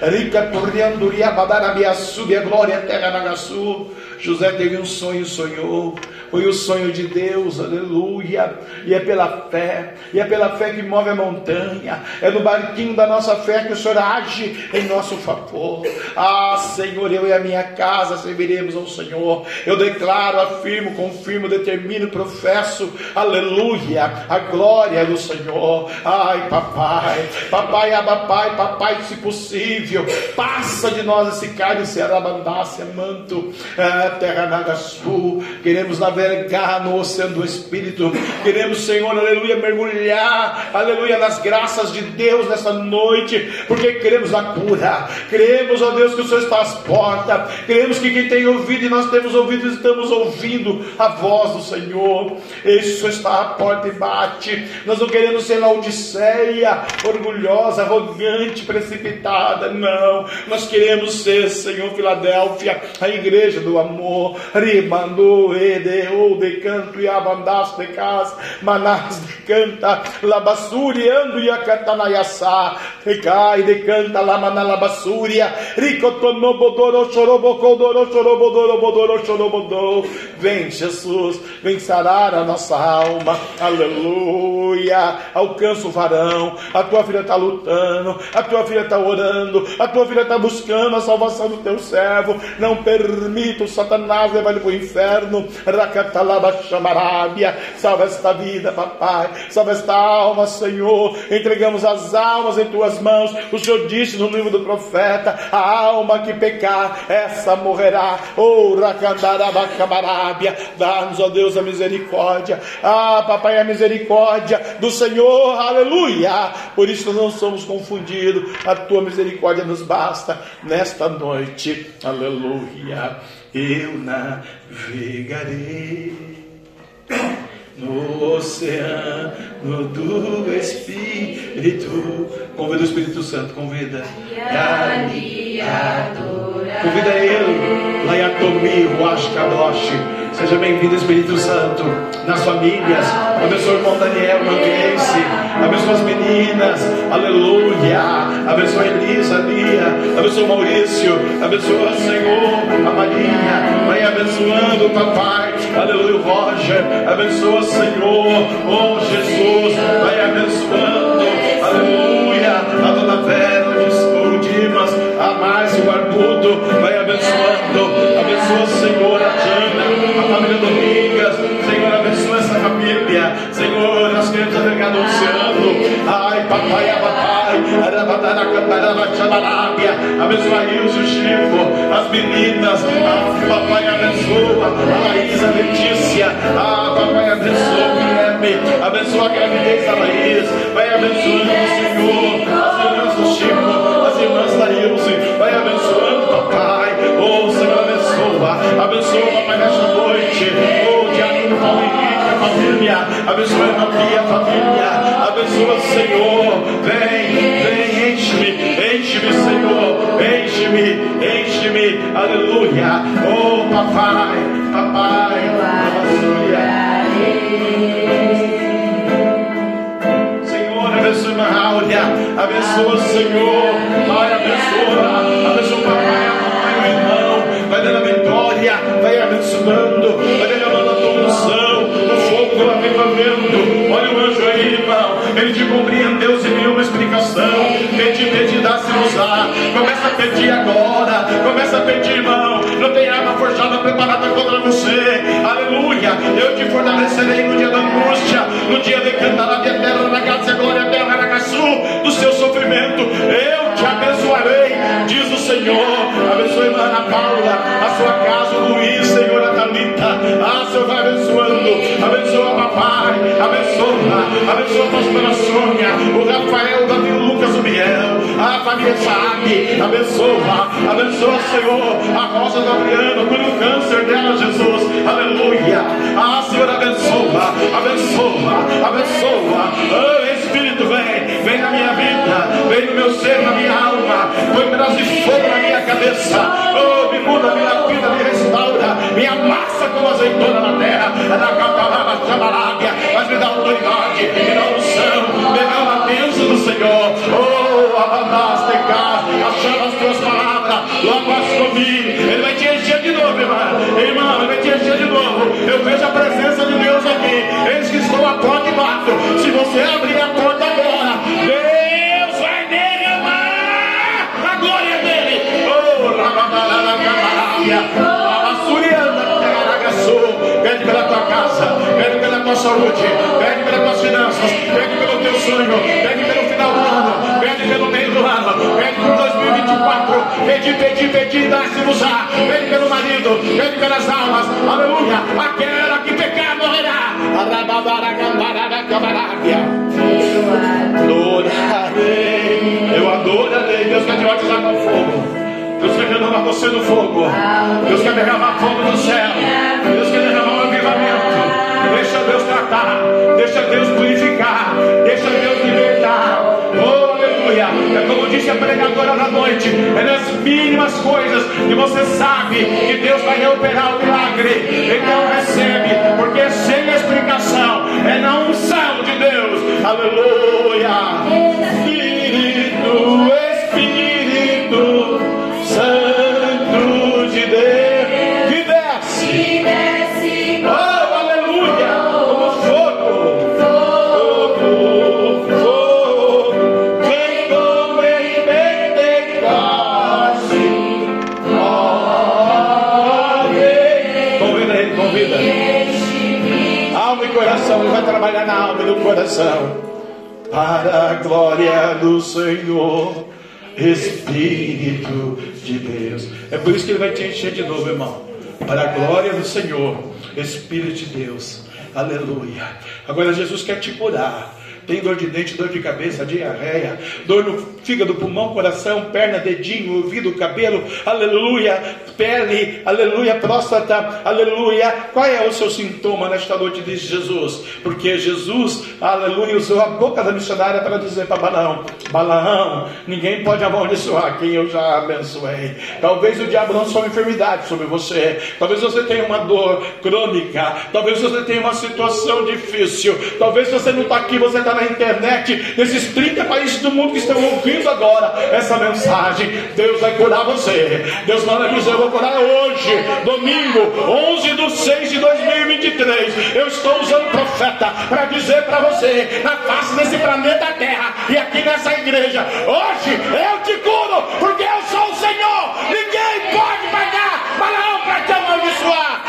Rica Torrianduria Badarabia Sube a glória terra Nagasu. José teve um sonho, sonhou. Foi o sonho de Deus, aleluia. E é pela fé, e é pela fé que move a montanha. É no barquinho da nossa fé que o Senhor age em nosso favor. Ah, Senhor, eu e a minha casa serviremos ao Senhor. Eu declaro, afirmo, confirmo, determino, professo, aleluia, a glória do Senhor. Ai, papai, papai, abapai, papai, se possível, passa de nós esse cálice, arabandácia, manto, é, terra nagaçu. Queremos navegar no oceano do Espírito. Queremos, Senhor, aleluia, mergulhar, aleluia, nas graças de Deus nessa noite, porque queremos a cura. Queremos, ó Deus, que o Senhor está às portas. Queremos que quem tem ouvido e nós temos ouvido, estamos ouvindo a voz do Senhor. Esse Senhor está à porta e bate. Nós não queremos ser na Odisseia, orgulhosa, arrogante, precipitada. Não. Nós queremos ser, Senhor, Filadélfia, a igreja do amor. Rimando, Edeu, de canto e abandas de casa, manás de canta, labassuriando e a Recai de canta, lamanás na labassúria. Ricotonobodoro, chorobocodoro. Vem, Jesus, vem sarar a nossa alma. Aleluia. Alcança o varão. A tua filha está lutando. A tua filha está orando. A tua filha está buscando a salvação do teu servo. Não permita o Satanás levar ele para o inferno. Salva esta vida, papai. Salva esta alma, Senhor. Entregamos as almas em tuas mãos. O Senhor disse no livro do profeta: a alma que pecar, essa morrerá. Oh, racandaraba chamarábia. Dá-nos, ó Deus, a misericórdia. Ah, papai, a misericórdia do Senhor. Aleluia. Por isso não somos confundidos. A tua misericórdia nos basta nesta noite. Aleluia. Eu navegarei no oceano do Espírito. Convida o Espírito Santo, convida. Convida ele. Laiatomi, Ruach Kadosh. Seja bem-vindo, Espírito Santo, nas famílias. Abençoa o irmão Daniel Manguense. Abençoa as meninas. Aleluia. Abençoa a Elisa, Lia. Abençoa o Maurício. Abençoa, Senhor, a Marinha. Vai abençoando, papai. Aleluia, o Roger. Abençoa, Senhor. Oh, Jesus. Vai abençoando. O. Vai abençoando. Abençoa, Senhor, a Tina, a família Domingas. Senhor, abençoa essa família. Senhor, as crianças ao oceano. Ai, papai, a papai. Arabadara, cantaraba, chamarábia. Abençoa Ilse, o Chico, as meninas. Ah, papai, abençoa. A Laís, a Letícia. Ah, papai, abençoa o Guilherme. Abençoa a gravidez da Laís. Vai abençoando, Senhor. As irmãs do Chico, Abençoa a irmã Pia, a família. Abençoa, Senhor. Vem, vem, enche-me, enche-me, Senhor. Enche-me, enche-me. Aleluia. Oh, papai, papai. Aleluia. Senhor, abençoa a Áurea. Abençoa, Senhor. Pai, abençoa. Abençoa o papai, a mamãe, o irmão. Vai dando a vitória. Vai abençoando. Vai derramando a tua unção. Do avivamento. Olha o anjo aí, irmão. Ele te compreendeu sem nenhuma explicação. Pede, pede, dá-se-nos lá. Começa a pedir agora. Começa a pedir, irmão. Não tem arma forjada preparada contra você. Aleluia. Eu te fortalecerei no dia da angústia. No dia de cantar a minha terra, na casa glória, terra, do seu sofrimento. Eu te abençoarei, diz o Senhor. Abençoe a Ana Paula, a sua casa, o Luiz, Senhor, a Thalita. Ah, Senhor, vai abençoando. Abençoa, papai. Abençoa. Abençoa a pastora Sônia, o Rafael, o Davi, o Lucas, o Biel. A família Sabe. Abençoa. Abençoa, Senhor. A Rosa Gabriela, cura o câncer dela, Jesus. Aleluia. Ah, Senhor, abençoa. Abençoa. Abençoa. Oh, Espírito, vem. Vem na minha vida. Vem no meu ser, na minha alma. Põe pedaço de fogo na minha cabeça. Oh, me muda, me lapida, me restaura. Me amassa como azeitona na terra. Na cataraba, chamarábia. Mas me dá autoridade, me dá unção. Me dá uma bênção do Senhor. Oh, abandaste, cá. Achando as tuas palavras. Logo as comi. Ele vai te encher de novo, irmão. Irmão, ele vai te encher de novo. Eu vejo a presença de Deus aqui. Eis que estou à porta e bato. Se você abrir a porta saúde, pede pelas tuas finanças, pede pelo teu sonho, pede pelo final do ano, pede pelo meio do ano, pede por 2024. Pedi, pedi, pedi, dá-se-nos já. Pede pelo marido, pede pelas almas. Aleluia. Aquela que pecar morrerá. Adorarei, eu adorarei. Deus quer te batizar com fogo. Deus quer derramar você no fogo. Deus quer derramar fogo do céu. Deus quer derramar um avivamento. Deixa Deus tratar. Deixa Deus purificar. Deixa Deus libertar. Oh, aleluia. É como disse a pregadora da noite. É nas mínimas coisas que você sabe que Deus vai operar o milagre. Então recebe. Porque é sem explicação. É na unção de Deus. Aleluia. Espírito, Espírito. Coração. Para a glória do Senhor, Espírito de Deus. É por isso que Ele vai te encher de novo, irmão. Para a glória do Senhor, Espírito de Deus. Aleluia. Agora Jesus quer te curar. Tem dor de dente, dor de cabeça, diarreia, dor no fígado, pulmão, coração, perna, dedinho, ouvido, cabelo, aleluia, pele, aleluia, próstata, aleluia. Qual é o seu sintoma nesta noite, diz Jesus? Porque Jesus, aleluia, usou a boca da missionária para dizer para Balaão: Balaão, ninguém pode amaldiçoar quem eu já abençoei. Talvez o diabo lançou uma enfermidade sobre você, talvez você tenha uma dor crônica, talvez você tenha uma situação difícil, talvez você não está aqui, você está na internet, nesses 30 países do mundo que estão ouvindo agora essa mensagem. Deus vai curar você. Deus dizer: Eu vou curar hoje, domingo, 11 de 6 de 2023. Eu estou usando profeta para dizer para você, na face desse planeta Terra e aqui nessa igreja: Hoje eu te curo, porque eu sou o Senhor. Ninguém pode pagar Balaão para te amaldiçoar.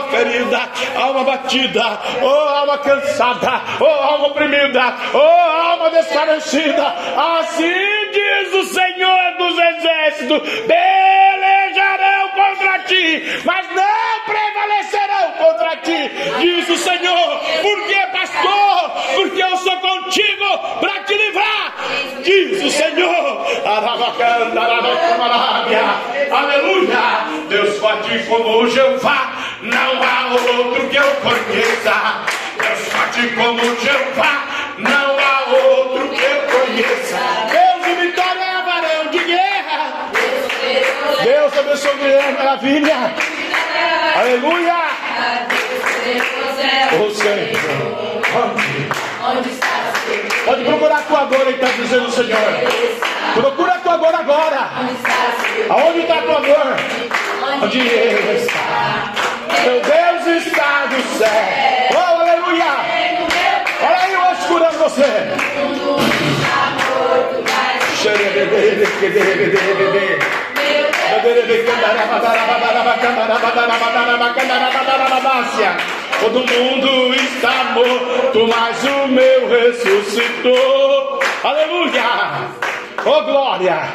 Alma ferida, alma batida, oh, alma cansada, oh, alma oprimida, oh, alma desfalecida. Assim diz o Senhor dos Exércitos: pelejarão contra ti, mas não prevalecerão contra ti, diz o Senhor. Por que, pastor? Porque eu sou contigo para te livrar, diz o Senhor. Aleluia. Deus forte como Jeová, não há outro que eu conheça. Deus forte como Jeová, não há outro que eu conheça. Deus de vitória é varão de guerra. Deus abençoe Guilherme, maravilha. Aleluia. O Senhor. Pode procurar tua dor, ele está dizendo o Senhor. Procura a tua dor agora. Aonde está a tua dor? Onde ele está. Meu Deus está no céu. Oh, aleluia. Olha aí hoje curando você. Todo mundo está morto, mas o meu ressuscitou. Aleluia! Oh glória!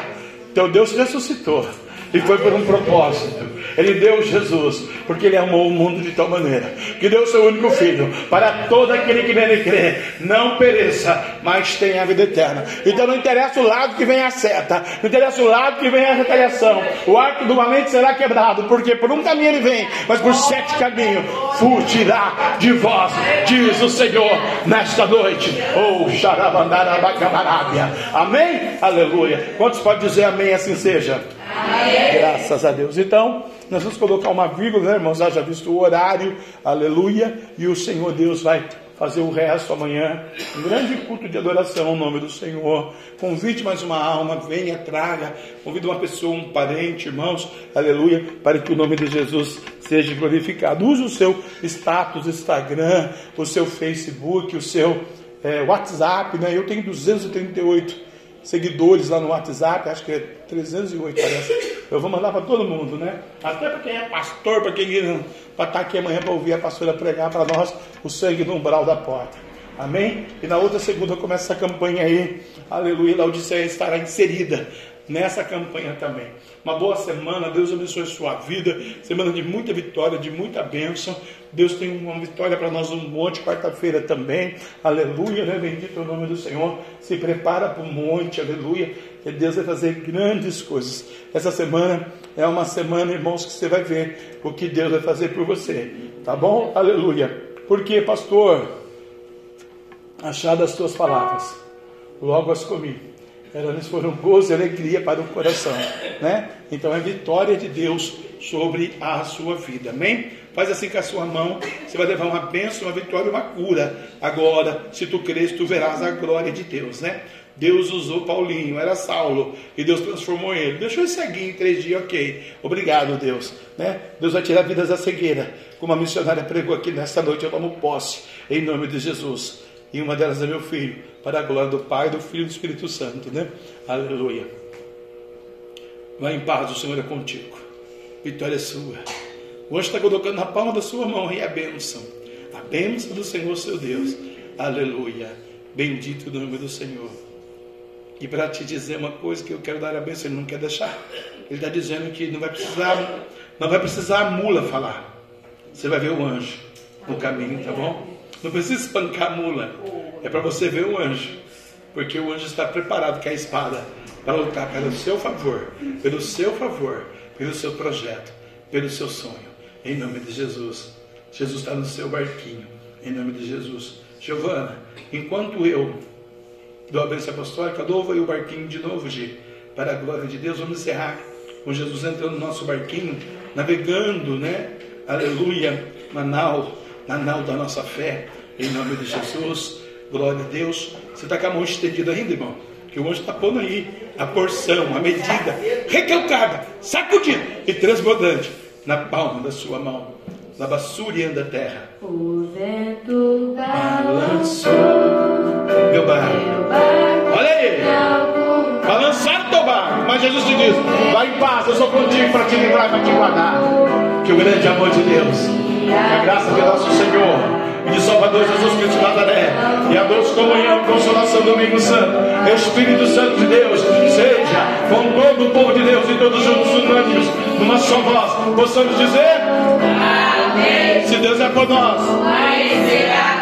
Teu Deus ressuscitou. E foi por um propósito. Ele deu Jesus, porque ele amou o mundo de tal maneira que deu seu único filho para todo aquele que nele crê, não pereça, mas tenha a vida eterna. Então não interessa o lado que vem a seta, não interessa o lado que vem a retaliação. O arco do valente será quebrado, porque por um caminho ele vem, mas por sete caminhos fugirá de vós, diz o Senhor nesta noite. Oh, xarabandarabacamarábia. Amém? Aleluia. Quantos podem dizer amém assim seja? Amém. Graças a Deus. Então, nós vamos colocar uma vírgula, né, irmãos? Já visto o horário, aleluia. E o Senhor Deus vai fazer o resto amanhã. Um grande culto de adoração ao nome do Senhor. Convide mais uma alma, venha, traga. Convide uma pessoa, um parente, irmãos, aleluia, para que o nome de Jesus seja glorificado. Use o seu status, Instagram, o seu Facebook, o seu é, WhatsApp, né? Eu tenho 238 seguidores lá no WhatsApp, acho que é 308, parece. Eu vou mandar para todo mundo, né? Até para quem é pastor, para quem para estar tá aqui amanhã para ouvir a pastora pregar para nós o sangue no umbral da porta. Amém? E na outra segunda começa essa campanha aí. Aleluia, Laodiceia estará inserida nessa campanha também. Uma boa semana, Deus abençoe sua vida. Semana de muita vitória, de muita bênção. Deus tem uma vitória para nós um monte, quarta-feira também. Aleluia, né? Bendito é o nome do Senhor. Se prepara para o monte, aleluia. Que Deus vai fazer grandes coisas. Essa semana é uma semana, irmãos, que você vai ver o que Deus vai fazer por você. Tá bom? Aleluia. Por quê, pastor? Achar das tuas palavras. Logo as comi elas foram gozo e alegria para o coração, né? Então é vitória de Deus sobre a sua vida, amém? Faz assim com a sua mão, você vai levar uma bênção, uma vitória, uma cura. Agora, se tu crês, tu verás a glória de Deus, né? Deus usou Paulinho, era Saulo, e Deus transformou ele. Deixou ele seguir em três dias, ok. Obrigado, Deus. Né? Deus vai tirar vidas da cegueira. Como a missionária pregou aqui nesta noite, eu tomo posse, em nome de Jesus. E uma delas é meu filho, para a glória do Pai, do Filho e do Espírito Santo, né? Aleluia. Vai em paz, o Senhor é contigo. Vitória é sua. Hoje está colocando na palma da sua mão aí a bênção. A bênção do Senhor, seu Deus. Aleluia. Bendito o nome do Senhor. E para te dizer uma coisa que eu quero dar a bênção, ele não quer deixar. Ele está dizendo que não vai precisar, não vai precisar a mula falar. Você vai ver o anjo no caminho, tá bom? Não precisa espancar a mula. É para você ver o anjo. Porque o anjo está preparado com a espada para lutar pelo seu favor, pelo seu favor, pelo seu projeto, pelo seu sonho. Em nome de Jesus. Jesus está no seu barquinho. Em nome de Jesus. Giovana, enquanto eu dou a bênção apostólica, louva aí o barquinho de novo, Gi. Para a glória de Deus, vamos encerrar com Jesus entrando no nosso barquinho, navegando, né? Aleluia, na nau, na nau da nossa fé, em nome de Jesus. Glória a Deus. Você está com a mão estendida ainda, irmão? Que o anjo está pondo aí a porção, a medida, recalcada, sacudida e transbordante na palma da sua mão, na basuriando a terra. O vento balançou meu barco. Olha aí. Balançar teu barco. Mas Jesus te diz: vai em paz, eu sou contigo para te livrar e para te guardar. Que o grande amor de Deus, a graça de nosso Senhor e de Salvador Jesus Cristo de Nazaré, e a doce comunhão consolação do Domingo Santo, Espírito Santo de Deus, seja com todo o povo de Deus e todos juntos, unânimes, numa só voz, possamos dizer: Amém. Se Deus é por nós, contra